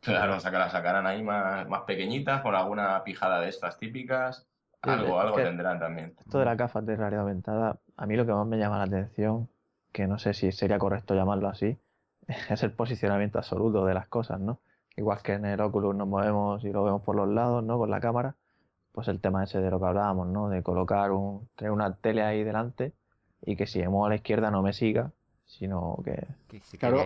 Speaker 3: Claro, sacarán, sacarán ahí más, más pequeñitas, con alguna pijada de estas típicas. Algo, algo tendrán también.
Speaker 2: Esto de la gafas de realidad aumentada, a mí lo que más me llama la atención, que no sé si sería correcto llamarlo así, es el posicionamiento absoluto de las cosas, ¿no? Igual que en el Oculus nos movemos y lo vemos por los lados, ¿no? Con la cámara, pues el tema ese de lo que hablábamos, ¿no? De colocar un, tener una tele ahí delante y que si me muevo a la izquierda no me siga, sino que...
Speaker 4: claro,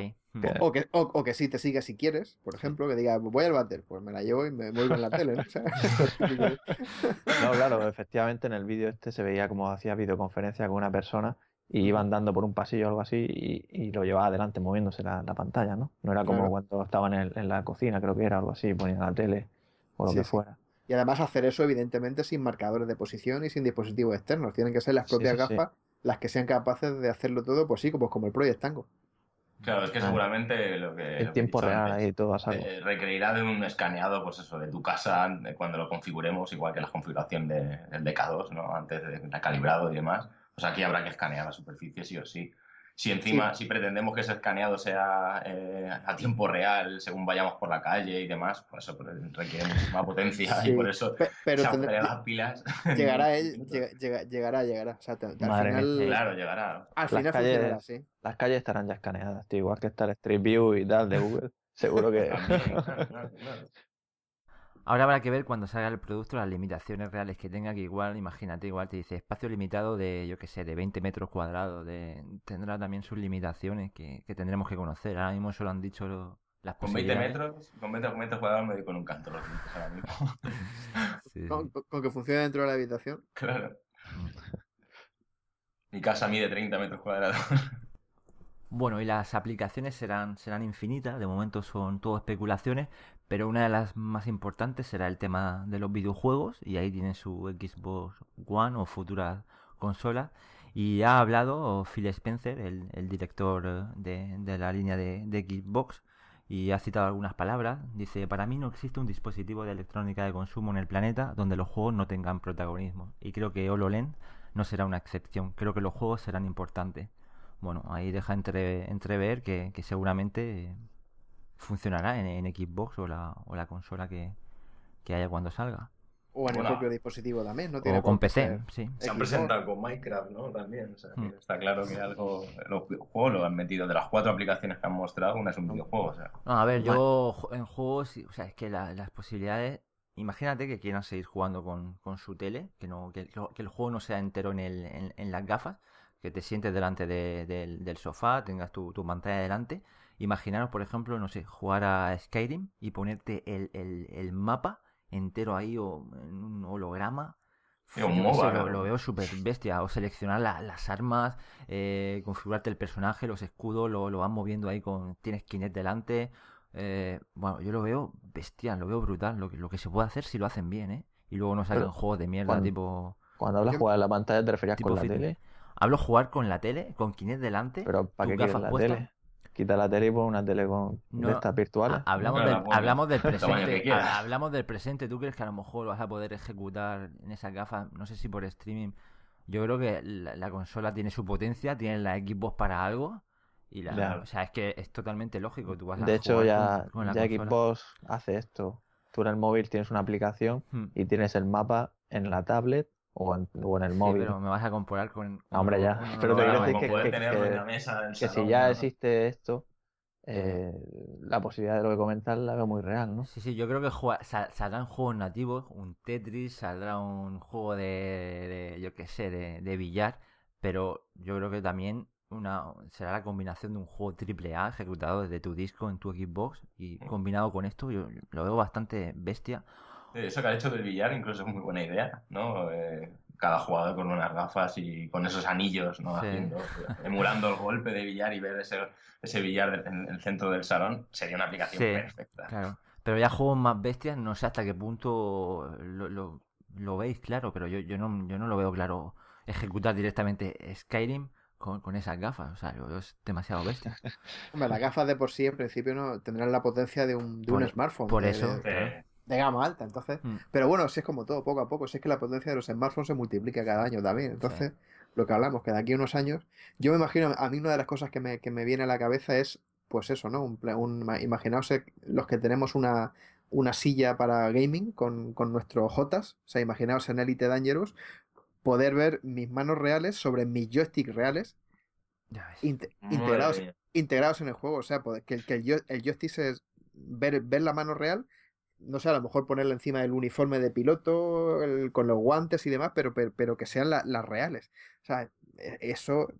Speaker 4: o, que, o, que sí te siga si quieres, por ejemplo, que diga, voy al váter, pues me la llevo y me vuelvo en la tele, ¿no?
Speaker 2: no, claro, efectivamente en el vídeo este se veía como hacía videoconferencia con una persona y iba andando por un pasillo o algo así y, lo llevaba adelante moviéndose la, pantalla, ¿no? No era como cuando estaba en, en, la cocina, creo que era algo así, ponía la tele o lo que fuera.
Speaker 4: Y además hacer eso evidentemente sin marcadores de posición y sin dispositivos externos. Tienen que ser las propias gafas las que sean capaces de hacerlo todo, pues sí, como, como el Project Tango.
Speaker 3: Claro, es que seguramente lo que...
Speaker 2: En tiempo real ahí todo
Speaker 3: eh, requerirá de un escaneado, pues eso, de tu casa cuando lo configuremos, igual que la configuración de, del DK2, ¿no? Antes de calibrado y demás. Pues aquí habrá que escanear la superficie sí o sí. Si encima, si pretendemos que ese escaneado sea eh, a tiempo real según vayamos por la calle y demás, pues eso requiere muchísima potencia y por eso
Speaker 4: pero
Speaker 3: se las pilas.
Speaker 4: Llegará, él, llegará, llegará. O sea, al final,
Speaker 3: claro, llegará.
Speaker 4: Al final las calles, funcionará, sí.
Speaker 2: Las calles estarán ya escaneadas, tío, igual que está el Street View y tal de Google. Seguro que.
Speaker 1: Ahora habrá que ver cuando salga el producto las limitaciones reales que tenga, que igual, imagínate, igual te dice espacio limitado de, yo qué sé, de 20 metros cuadrados, de, tendrá también sus limitaciones que, tendremos que conocer. Ahora mismo solo han dicho las
Speaker 3: Con 20 metros, con 20 metros cuadrados me doy con un canto los ahora
Speaker 4: mismo. ¿Con, que funcione dentro de la habitación?
Speaker 3: Claro. Mi casa mide 30 metros cuadrados.
Speaker 1: Bueno, y las aplicaciones serán, serán infinitas, de momento son todo especulaciones, pero una de las más importantes será el tema de los videojuegos, y ahí tiene su Xbox One o futura consola. Y ha hablado Phil Spencer, el, director de, de, la línea de, Xbox, y ha citado algunas palabras. Dice, para mí no existe un dispositivo de electrónica de consumo en el planeta donde los juegos no tengan protagonismo. Y creo que HoloLens no será una excepción. Creo que los juegos serán importantes bueno, ahí deja entre, entrever que seguramente funcionará en, en, Xbox o la, o la consola que, haya cuando salga.
Speaker 4: O en el propio dispositivo también, ¿no?
Speaker 1: o con PC, sí.
Speaker 3: Se han presentado con Minecraft, ¿no? También. O sea, hmm. Está claro que algo. Los videojuegos lo han metido. De las cuatro aplicaciones que han mostrado, una es un videojuego. O sea.
Speaker 1: No, a ver, yo en juegos. O sea, es que las posibilidades. Imagínate que quieran seguir jugando con, con su tele, que no que, que, el juego no sea entero en, el, en las gafas, que te sientes delante del sofá, tengas tu, pantalla delante. Imaginaros, por ejemplo, no sé, jugar a Skyrim y ponerte el, mapa entero ahí o en un holograma. lo, veo súper bestia. O seleccionar las armas, eh, configurarte el personaje, los escudos, lo, lo vas moviendo ahí con. Tienes Kinect delante. Eh, bueno, yo lo veo bestial, lo veo brutal. Lo que, lo que se puede hacer si lo hacen bien, ¿eh? Y luego no salen juegos de mierda tipo.
Speaker 2: Cuando hablas de jugar a la pantalla, ¿te referías con la tele?
Speaker 1: Hablo jugar con la tele, con Kinect delante.
Speaker 2: Pero ¿para qué quieres la tele? Quita la tele y pon una tele con estas virtuales.
Speaker 1: Hablamos, del, hablamos del presente. hablamos del presente. ¿Tú crees que a lo mejor vas a poder ejecutar en esas gafas? No sé si por streaming. Yo creo que la, consola tiene su potencia, tiene la Xbox para algo. Y la, O sea, es que es totalmente lógico. Tú vas
Speaker 2: de hecho, ya, ya Xbox hace esto. Tú en el móvil tienes una aplicación hmm. y tienes el mapa en la tablet o en, el móvil.
Speaker 1: pero me vas a comparar con.
Speaker 2: hombre, ya. pero te quiero decir que, que, si ya existe esto, eh, la posibilidad de lo que comentar la veo muy real, ¿no?
Speaker 1: Sí, sí, yo creo que saldrán juegos nativos, un Tetris, saldrá un juego de, yo qué sé, de, billar, pero yo creo que también una será la combinación de un juego triple A ejecutado desde tu disco en tu Xbox y mm. combinado con esto, yo lo veo bastante bestia.
Speaker 3: Eso que ha hecho del billar incluso es muy buena idea, ¿no? Eh, cada jugador con unas gafas y con esos anillos, ¿no? Haciendo, emulando el golpe de billar y ver ese, ese billar en el centro del salón, sería una aplicación perfecta.
Speaker 1: Claro. Pero ya juegos más bestias, no sé hasta qué punto lo, lo, veis claro, pero yo, yo, no, yo no lo veo claro ejecutar directamente Skyrim con, esas gafas. O sea, es demasiado bestia.
Speaker 4: Hombre, las gafas de por sí en principio no tendrán la potencia de un, de un smartphone.
Speaker 1: Por eso.
Speaker 4: De, gama alta, entonces. Mm. Pero bueno, si es como todo, poco a poco. Si es que la potencia de los smartphones se multiplica cada año también. Entonces, lo que hablamos, que de aquí a unos años. Yo me imagino, a mí una de las cosas que me, que me viene a la cabeza es, pues eso, ¿no? Un, un, imaginaos los que tenemos una, una silla para gaming con, con nuestros Jotas. O sea, imaginaos en Elite Dangerous poder ver mis manos reales sobre mis joysticks reales integrados, integrados en el juego. O sea, que, que el, el joystick es ver, ver la mano real no sé, a lo mejor ponerla encima del uniforme de piloto, con los guantes y demás, pero, pero, que sean las reales. O sea, e, eso,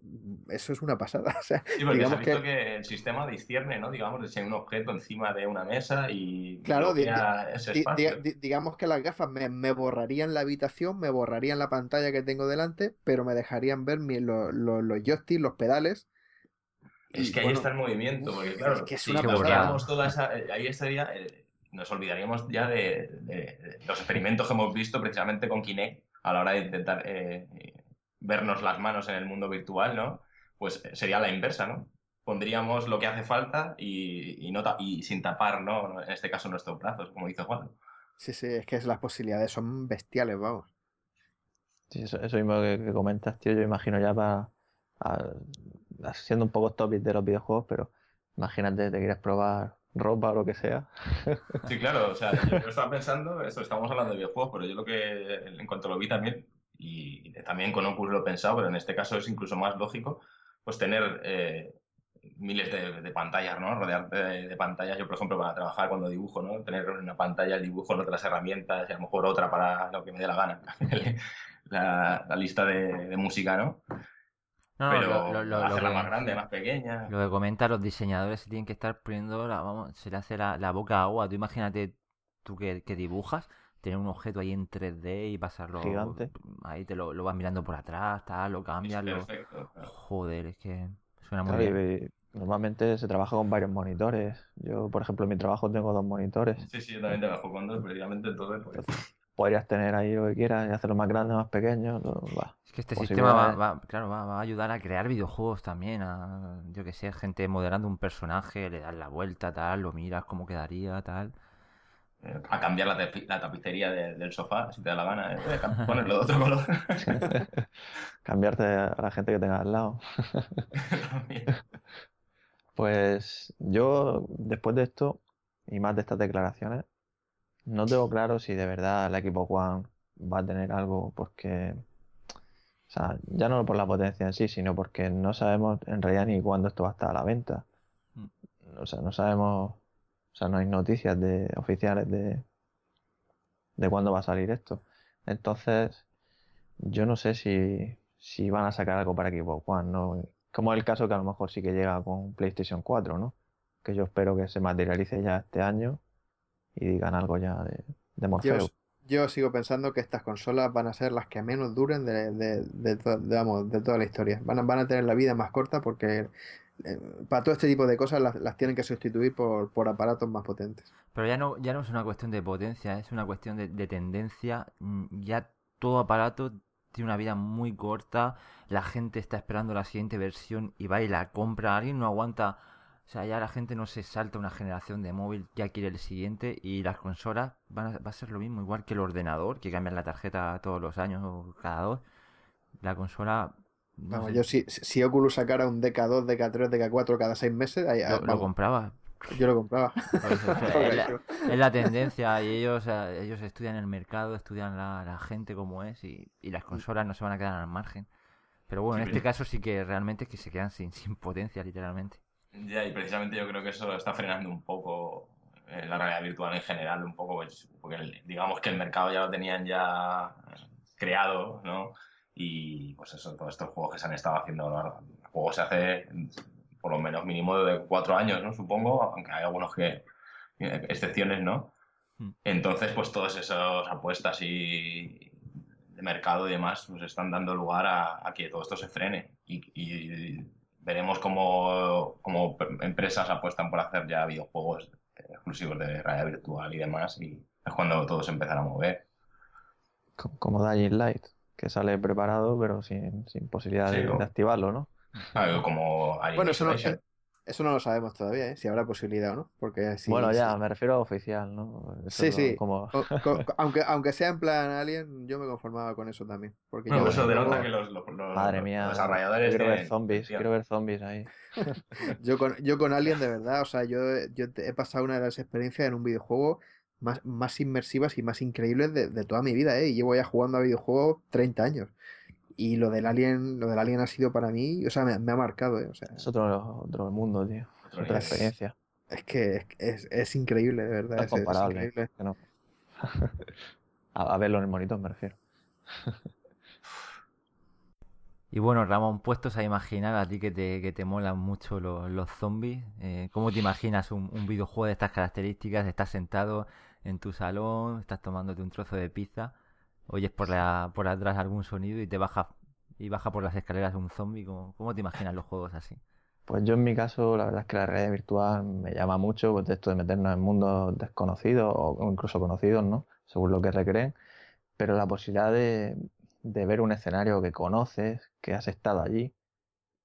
Speaker 4: eso es una pasada. O sea,
Speaker 3: sí, porque digamos se ha visto que... el sistema discierne, ¿no? Digamos, de ser un objeto encima de una mesa y
Speaker 4: claro, digamos que las gafas me, borrarían la habitación, me borrarían la pantalla que tengo delante, pero me dejarían ver los joysticks, los pedales.
Speaker 3: Es que ahí está el movimiento, porque claro, es que es si toda esa, eh, ahí estaría, eh, nos olvidaríamos ya de, los experimentos que hemos visto precisamente con Kinect a la hora de intentar eh, vernos las manos en el mundo virtual, ¿no? Pues sería la inversa, ¿no? Pondríamos lo que hace falta y, y, no y sin tapar, ¿no? En este caso nuestros brazos, como dice Juan.
Speaker 4: Sí, sí, es que las posibilidades son bestiales, vamos.
Speaker 2: Sí, eso, mismo que, comentas, tío, yo imagino ya para... siendo un poco topic de los videojuegos, pero imagínate, te quieres probar ropa o lo que sea.
Speaker 3: Sí, claro, o sea, yo, estaba pensando, eso, estamos hablando de videojuegos, pero yo lo que en cuanto lo vi también, y también con Oculus lo he pensado, pero en este caso es incluso más lógico, pues tener eh, miles de, pantallas, ¿no? Rodearte de, pantallas. Yo, por ejemplo, para trabajar cuando dibujo, ¿no? Tener una pantalla, el dibujo, otras herramientas y a lo mejor otra para lo que me dé la gana. la, lista de, música, ¿no? Pero lo, hacerla más grande, más pequeña.
Speaker 1: Lo que comenta, los diseñadores se tienen que estar poniendo, la, vamos, se le hace la, boca agua. Tú imagínate tú que, que dibujas tener un objeto ahí en 3D y pasarlo.
Speaker 2: Gigante.
Speaker 1: Ahí te lo, lo vas mirando por atrás, tal, lo cambias. Lo... Joder, es que suena muy bien.
Speaker 2: Normalmente se trabaja con varios monitores. Yo, por ejemplo, en mi trabajo tengo dos monitores.
Speaker 3: Sí, sí, yo también trabajo con dos, precisamente entonces. Pues...
Speaker 2: Podrías tener ahí lo que quieras y hacerlo más grande, más pequeño.
Speaker 1: Es que este sistema va, claro, va, va, a ayudar a crear videojuegos también. A, yo que sé, gente moderando un personaje, le das la vuelta, tal, lo miras cómo quedaría, tal
Speaker 3: a cambiar la, la tapicería del sofá, si te da la gana, eh, ponerlo de otro color.
Speaker 2: Cambiarte a la gente que tenga al lado. pues yo, después de esto, y más de estas declaraciones, no tengo claro si de verdad el equipo One va a tener algo, porque, o sea, ya no por la potencia en sí, sino porque no sabemos en realidad ni cuándo esto va a estar a la venta. Mm. O sea, no sabemos o sea, no hay noticias de, oficiales de, de cuándo va a salir esto. Entonces, yo no sé si, si van a sacar algo para Xbox One, ¿no? Como es el caso que a lo mejor sí que llega con PlayStation 4, ¿no? Que yo espero que se materialice ya este año y digan algo ya de, de.
Speaker 4: Yo, sigo pensando que estas consolas van a ser las que menos duren de, de, de, de toda la historia. Van a, van a tener la vida más corta porque eh, para todo este tipo de cosas las, tienen que sustituir por, por, aparatos más potentes.
Speaker 1: Pero ya no, ya no es una cuestión de potencia, es una cuestión de, tendencia. Mm, ya todo aparato tiene una vida muy corta, la gente está esperando la siguiente versión y va y la compra, alguien no aguanta, o sea, ya la gente no se salta una generación de móvil, ya quiere el siguiente y las consolas van a, va a ser lo mismo, igual que el ordenador, que cambian la tarjeta todos los años o cada dos. La consola
Speaker 4: Vamos, yo si, si Oculus sacara un DK2, DK3, DK4 cada seis meses, ahí,
Speaker 1: lo, compraba.
Speaker 4: Yo lo compraba.
Speaker 1: es, la, tendencia y ellos, ellos estudian el mercado, estudian la, gente como es y, las consolas no se van a quedar al margen. Pero bueno, en este caso sí que realmente es que se quedan sin, sin potencia, literalmente.
Speaker 3: Ya, y precisamente yo creo que eso está frenando un poco eh, la realidad virtual en general, un poco, pues, porque digamos que el mercado ya lo tenían ya creado, ¿no? Y pues eso, todos estos juegos que se han estado haciendo, el juego se hace por lo menos mínimo de cuatro años, ¿no? Supongo, aunque hay algunos que, excepciones, ¿no? Hmm. Entonces, pues todas esas apuestas y de mercado y demás nos están dando lugar a, que todo esto se frene y, veremos cómo, cómo, empresas apuestan por hacer ya videojuegos exclusivos de realidad virtual y demás y es cuando todo se empezará a mover.
Speaker 2: Como Dying Light que sale preparado, pero sin, sin posibilidad de, activarlo, ¿no?
Speaker 3: Ah, como
Speaker 4: bueno, eso no, eso no lo sabemos todavía, ¿eh? si habrá posibilidad o no. Porque
Speaker 2: bueno, ya, me refiero a oficial, ¿no?
Speaker 4: sí, sí. Como... aunque, aunque sea en plan Alien, yo me conformaba con eso también. Porque
Speaker 3: eso denota que los, los,
Speaker 2: Madre mía, desarrolladores. Quiero ver zombies, quiero ver zombies ahí.
Speaker 4: yo, con, yo con Alien, de verdad, o sea, yo, yo he pasado una de las experiencias en un videojuego más, más inmersivas y más increíbles de, de toda mi vida, ¿eh? Y llevo ya jugando a videojuegos 30 años. Y lo del Alien, lo del Alien ha sido para mí, o sea, me, ha marcado, ¿eh? O sea,
Speaker 2: es otro, otro mundo, tío. Otra experiencia.
Speaker 4: Es que es, es, increíble, de verdad.
Speaker 2: Es, comparable. a, verlo en el monitor me refiero.
Speaker 1: Y bueno, Ramón, puestos a imaginar a ti que te, que te molan mucho los, los zombies, eh, ¿cómo te imaginas un, un, videojuego de estas características? Estás sentado en tu salón, estás tomándote un trozo de pizza oyes por, la, por atrás algún sonido y te baja y baja por las escaleras un zombie. ¿Cómo, ¿Cómo, te imaginas los juegos así?
Speaker 2: Pues yo en mi caso, la verdad es que la realidad virtual me llama mucho, pues esto de meternos en mundos desconocidos o incluso conocidos, ¿no? Según lo que recreen. Pero la posibilidad de, de ver un escenario que conoces, que has estado allí,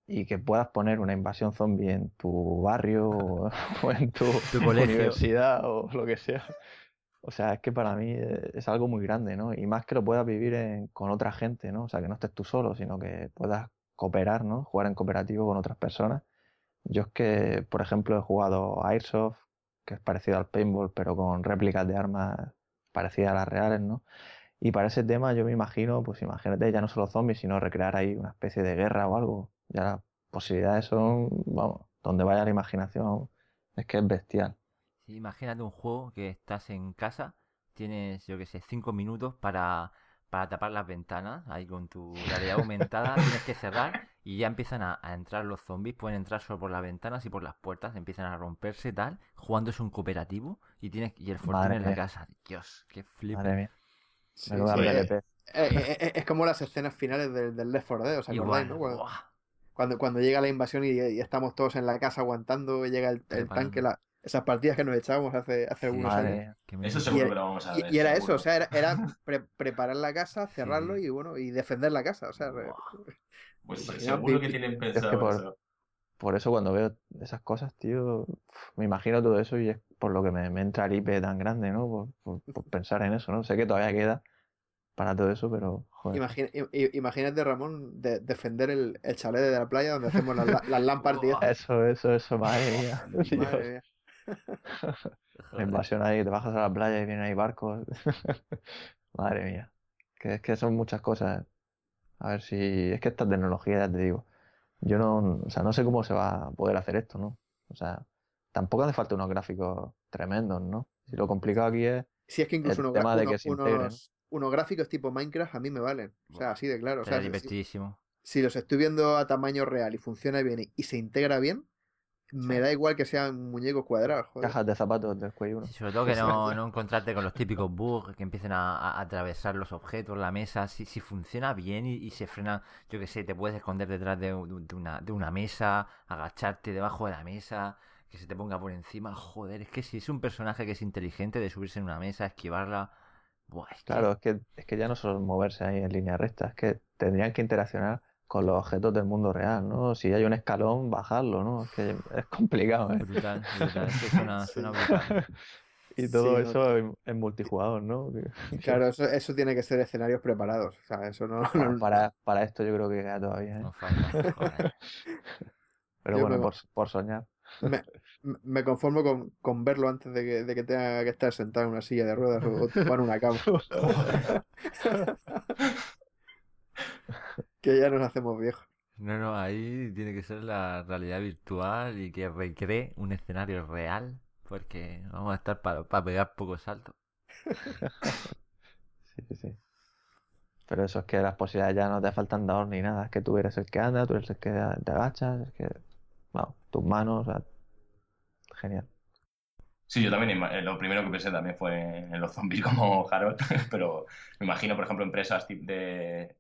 Speaker 2: y que puedas poner una invasión zombie en tu barrio o, en tu, tu universidad o lo que sea, o sea, es que para mí eh, es algo muy grande, ¿no? Y más que lo puedas vivir con otra gente, ¿no? O sea, que no estés tú solo, sino que puedas cooperar, ¿no? Jugar en cooperativo con otras personas. Yo es que, por ejemplo, he jugado Airsoft, que es parecido al paintball, pero con réplicas de armas parecidas a las reales, ¿no? Y para ese tema yo me imagino, pues imagínate ya no solo zombies, sino recrear ahí una especie de guerra o algo. Ya las posibilidades son, vamos, donde vaya la imaginación, es que es bestial
Speaker 1: imagínate un juego que estás en casa, tienes, yo que sé, cinco minutos para, para tapar las ventanas, ahí con tu realidad aumentada, tienes que cerrar y ya empiezan a, entrar los zombies, pueden entrar solo por las ventanas y por las puertas, empiezan a romperse tal, jugando es un cooperativo y tienes y el fortuna en la casa. Dios, qué flip.
Speaker 2: Madre
Speaker 4: eh, eh, eh, es como las escenas finales del, Left 4 Dead, ¿os acordáis, no? Cuando, cuando, llega la invasión y, estamos todos en la casa aguantando, llega el, el tanque, la, esas partidas que nos echábamos hace, hace algunos años.
Speaker 3: Eso seguro que lo vamos a ver.
Speaker 4: Y, era eso, o sea, era, preparar la casa, cerrarlo y bueno, y defender la casa. O sea,
Speaker 3: pues seguro que tienen pensado
Speaker 2: por,
Speaker 3: eso.
Speaker 2: Por eso cuando veo esas cosas, tío, me imagino todo eso y es por lo que me, entra el IP tan grande, ¿no? Por, pensar en eso, ¿no? Sé que todavía queda para todo eso, pero
Speaker 4: joder. imagínate, Ramón, de, defender el, el chalet de la playa donde hacemos las, las LAN partidas.
Speaker 2: Eso, eso, eso, madre mía. madre mía. la invasión ahí, te bajas a la playa y vienen ahí barcos. Madre mía. Que es que son muchas cosas. A ver si. Es que esta tecnología, ya te digo. Yo no. O sea, no sé cómo se va a poder hacer esto, ¿no? O sea, tampoco hace falta unos gráficos tremendos, ¿no? Si lo complicado aquí es.
Speaker 4: Si es que incluso el unos, tema de que se unos, unos, gráficos tipo Minecraft a mí me valen. O sea, así de claro. O sea,
Speaker 1: si,
Speaker 4: si los estoy viendo a tamaño real y funciona bien y se integra bien, me da igual que sean muñecos cuadrados.
Speaker 2: Cajas de zapatos del cuello.
Speaker 1: sobre todo que no, no, encontrarte con los típicos bugs que empiecen a, atravesar los objetos, la mesa. Si, si funciona bien y, se frena, yo que sé, te puedes esconder detrás de, una, de una mesa, agacharte debajo de la mesa, que se te ponga por encima. Joder, es que si es un personaje que es inteligente de subirse en una mesa, esquivarla.
Speaker 2: claro, es que, es que ya no solo moverse ahí en línea recta, es que tendrían que interaccionar con los objetos del mundo real, ¿no? Si hay un escalón, bajarlo, ¿no? Es que es complicado, ¿eh?
Speaker 1: Brutal, brutal. Eso suena, suena brutal.
Speaker 2: Y todo eso en, multijugador, ¿no?
Speaker 4: Claro, eso, eso, tiene que ser escenarios preparados. O sea, eso no,
Speaker 2: Para, para, esto yo creo que queda todavía. ¿eh? No falta, Pero bueno, por, por, soñar.
Speaker 4: Me, me conformo con, con, verlo antes de que, de que tenga que estar sentado en una silla de ruedas o, o en una cama. que ya nos hacemos viejos.
Speaker 1: No, no, ahí tiene que ser la realidad virtual y que recree un escenario real, porque vamos a estar para, pegar pocos saltos.
Speaker 2: sí, sí, sí. Pero eso es que las posibilidades ya no te faltan dados ni nada, es que tú eres el que anda, tú eres el que te agachas, es que, bueno, tus manos, genial.
Speaker 3: Sí, yo también, eh, lo primero que pensé también fue en los zombies como Harold, pero me imagino, por ejemplo, empresas de,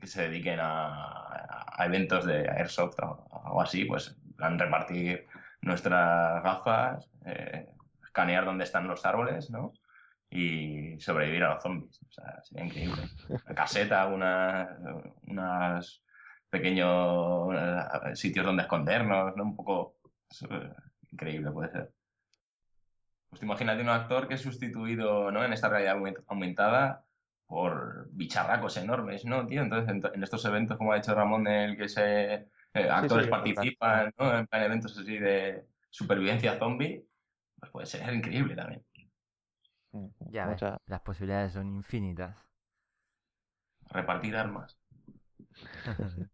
Speaker 3: que se dediquen a, eventos de airsoft o algo así, pues plan repartir nuestras gafas, eh, escanear dónde están los árboles, ¿no? Y sobrevivir a los zombies. O sea, sería increíble. La caseta, unas, unas pequeños eh, sitios donde escondernos, ¿no? Un poco eh, increíble puede ser. Pues imagínate un actor que es sustituido, ¿no? En esta realidad aumentada por bicharracos enormes, ¿no, tío? Entonces, en, estos eventos, como ha dicho Ramón, en el que se, actores participan, ¿no? En eventos así de supervivencia zombie, pues puede ser increíble también.
Speaker 1: Ya ves, las posibilidades son infinitas.
Speaker 3: Repartir armas.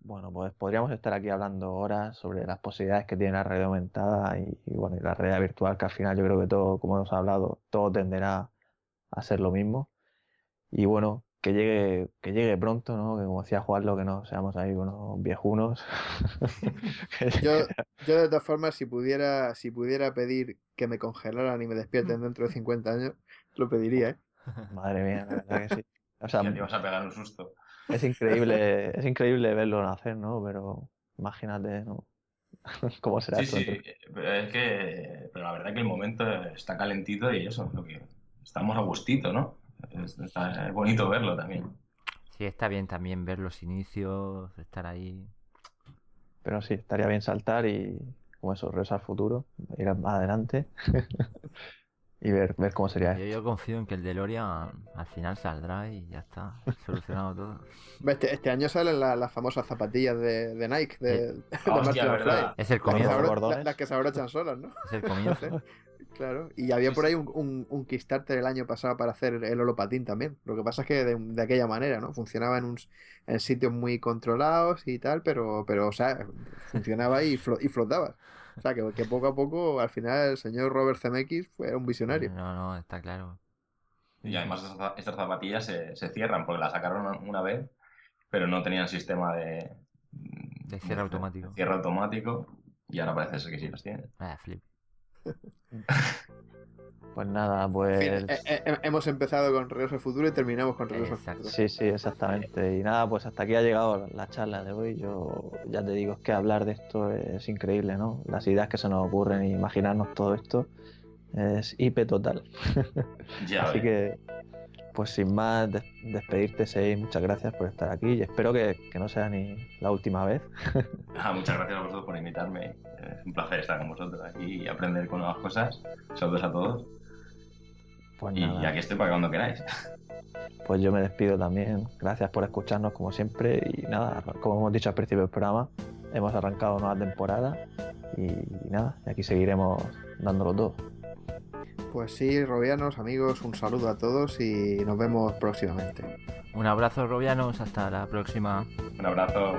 Speaker 2: bueno, pues podríamos estar aquí hablando horas sobre las posibilidades que tiene la red aumentada y, bueno, la realidad virtual, que al final yo creo que todo, como hemos hablado, todo tenderá a ser lo mismo. Y bueno, que llegue, que llegue pronto, ¿no? Que como decía Juan, lo que no seamos ahí unos viejunos.
Speaker 4: yo, yo de todas formas, si pudiera, si pudiera pedir que me congelaran y me despierten dentro de 50 años, lo pediría, ¿eh?
Speaker 2: Madre mía, la verdad que sí.
Speaker 3: O sea, te vas a pegar un susto.
Speaker 2: Es increíble, es increíble verlo nacer, ¿no? Pero imagínate, ¿no? ¿Cómo será
Speaker 3: sí, Sí, es que, pero la verdad que el momento está calentito y eso, lo que estamos a gustito, ¿no? Es, es bonito verlo también.
Speaker 1: Sí, está bien también ver los inicios, estar ahí.
Speaker 2: Pero sí, estaría bien saltar y, como eso, regresar al futuro, ir adelante y ver, ver cómo sería.
Speaker 1: Yo, yo, confío en que el DeLorean al final saldrá y ya está, solucionado todo.
Speaker 4: Este, este año salen las famosas zapatillas de, de Nike, de, de
Speaker 1: Hostia, Es el comienzo.
Speaker 4: Las, las que se abrochan solas, ¿no?
Speaker 1: Es el comienzo.
Speaker 4: Claro, y había por ahí un, un, Kickstarter el año pasado para hacer el holopatín también. Lo que pasa es que de, aquella manera, ¿no? Funcionaba en, un, en sitios muy controlados y tal, pero, pero o sea, funcionaba y, y flotaba. O sea, que, poco a poco, al final, el señor Robert Zemeckis fue un visionario.
Speaker 1: No, no, está claro.
Speaker 3: Y además estas zapatillas se, se cierran porque las sacaron una vez, pero no tenían sistema de...
Speaker 1: De cierre automático.
Speaker 3: cierre automático y ahora parece ser que sí las tienen.
Speaker 1: Vaya flip.
Speaker 2: Pues nada, pues.
Speaker 4: Eh, eh, hemos empezado con Regreso al Futuro y terminamos con Regreso al Futuro.
Speaker 2: Sí, sí, exactamente. Y nada, pues hasta aquí ha llegado la charla de hoy. Yo ya te digo, es que hablar de esto es increíble, ¿no? Las ideas que se nos ocurren y imaginarnos todo esto es IP total. Así que, pues sin más, despedirte, Sei, muchas gracias por estar aquí y espero que, no sea ni la última vez.
Speaker 3: Ah, muchas gracias a vosotros por invitarme. Es un placer estar con vosotros aquí y aprender con nuevas cosas. Saludos a todos. Pues y aquí estoy para cuando queráis.
Speaker 2: Pues yo me despido también. Gracias por escucharnos como siempre. Y nada, como hemos dicho al principio del programa, hemos arrancado nueva temporada. Y nada, aquí seguiremos dándolo todo.
Speaker 4: Pues sí, Robianos, amigos, un saludo a todos y nos vemos próximamente.
Speaker 1: Un abrazo, Robianos, hasta la próxima.
Speaker 3: Un abrazo.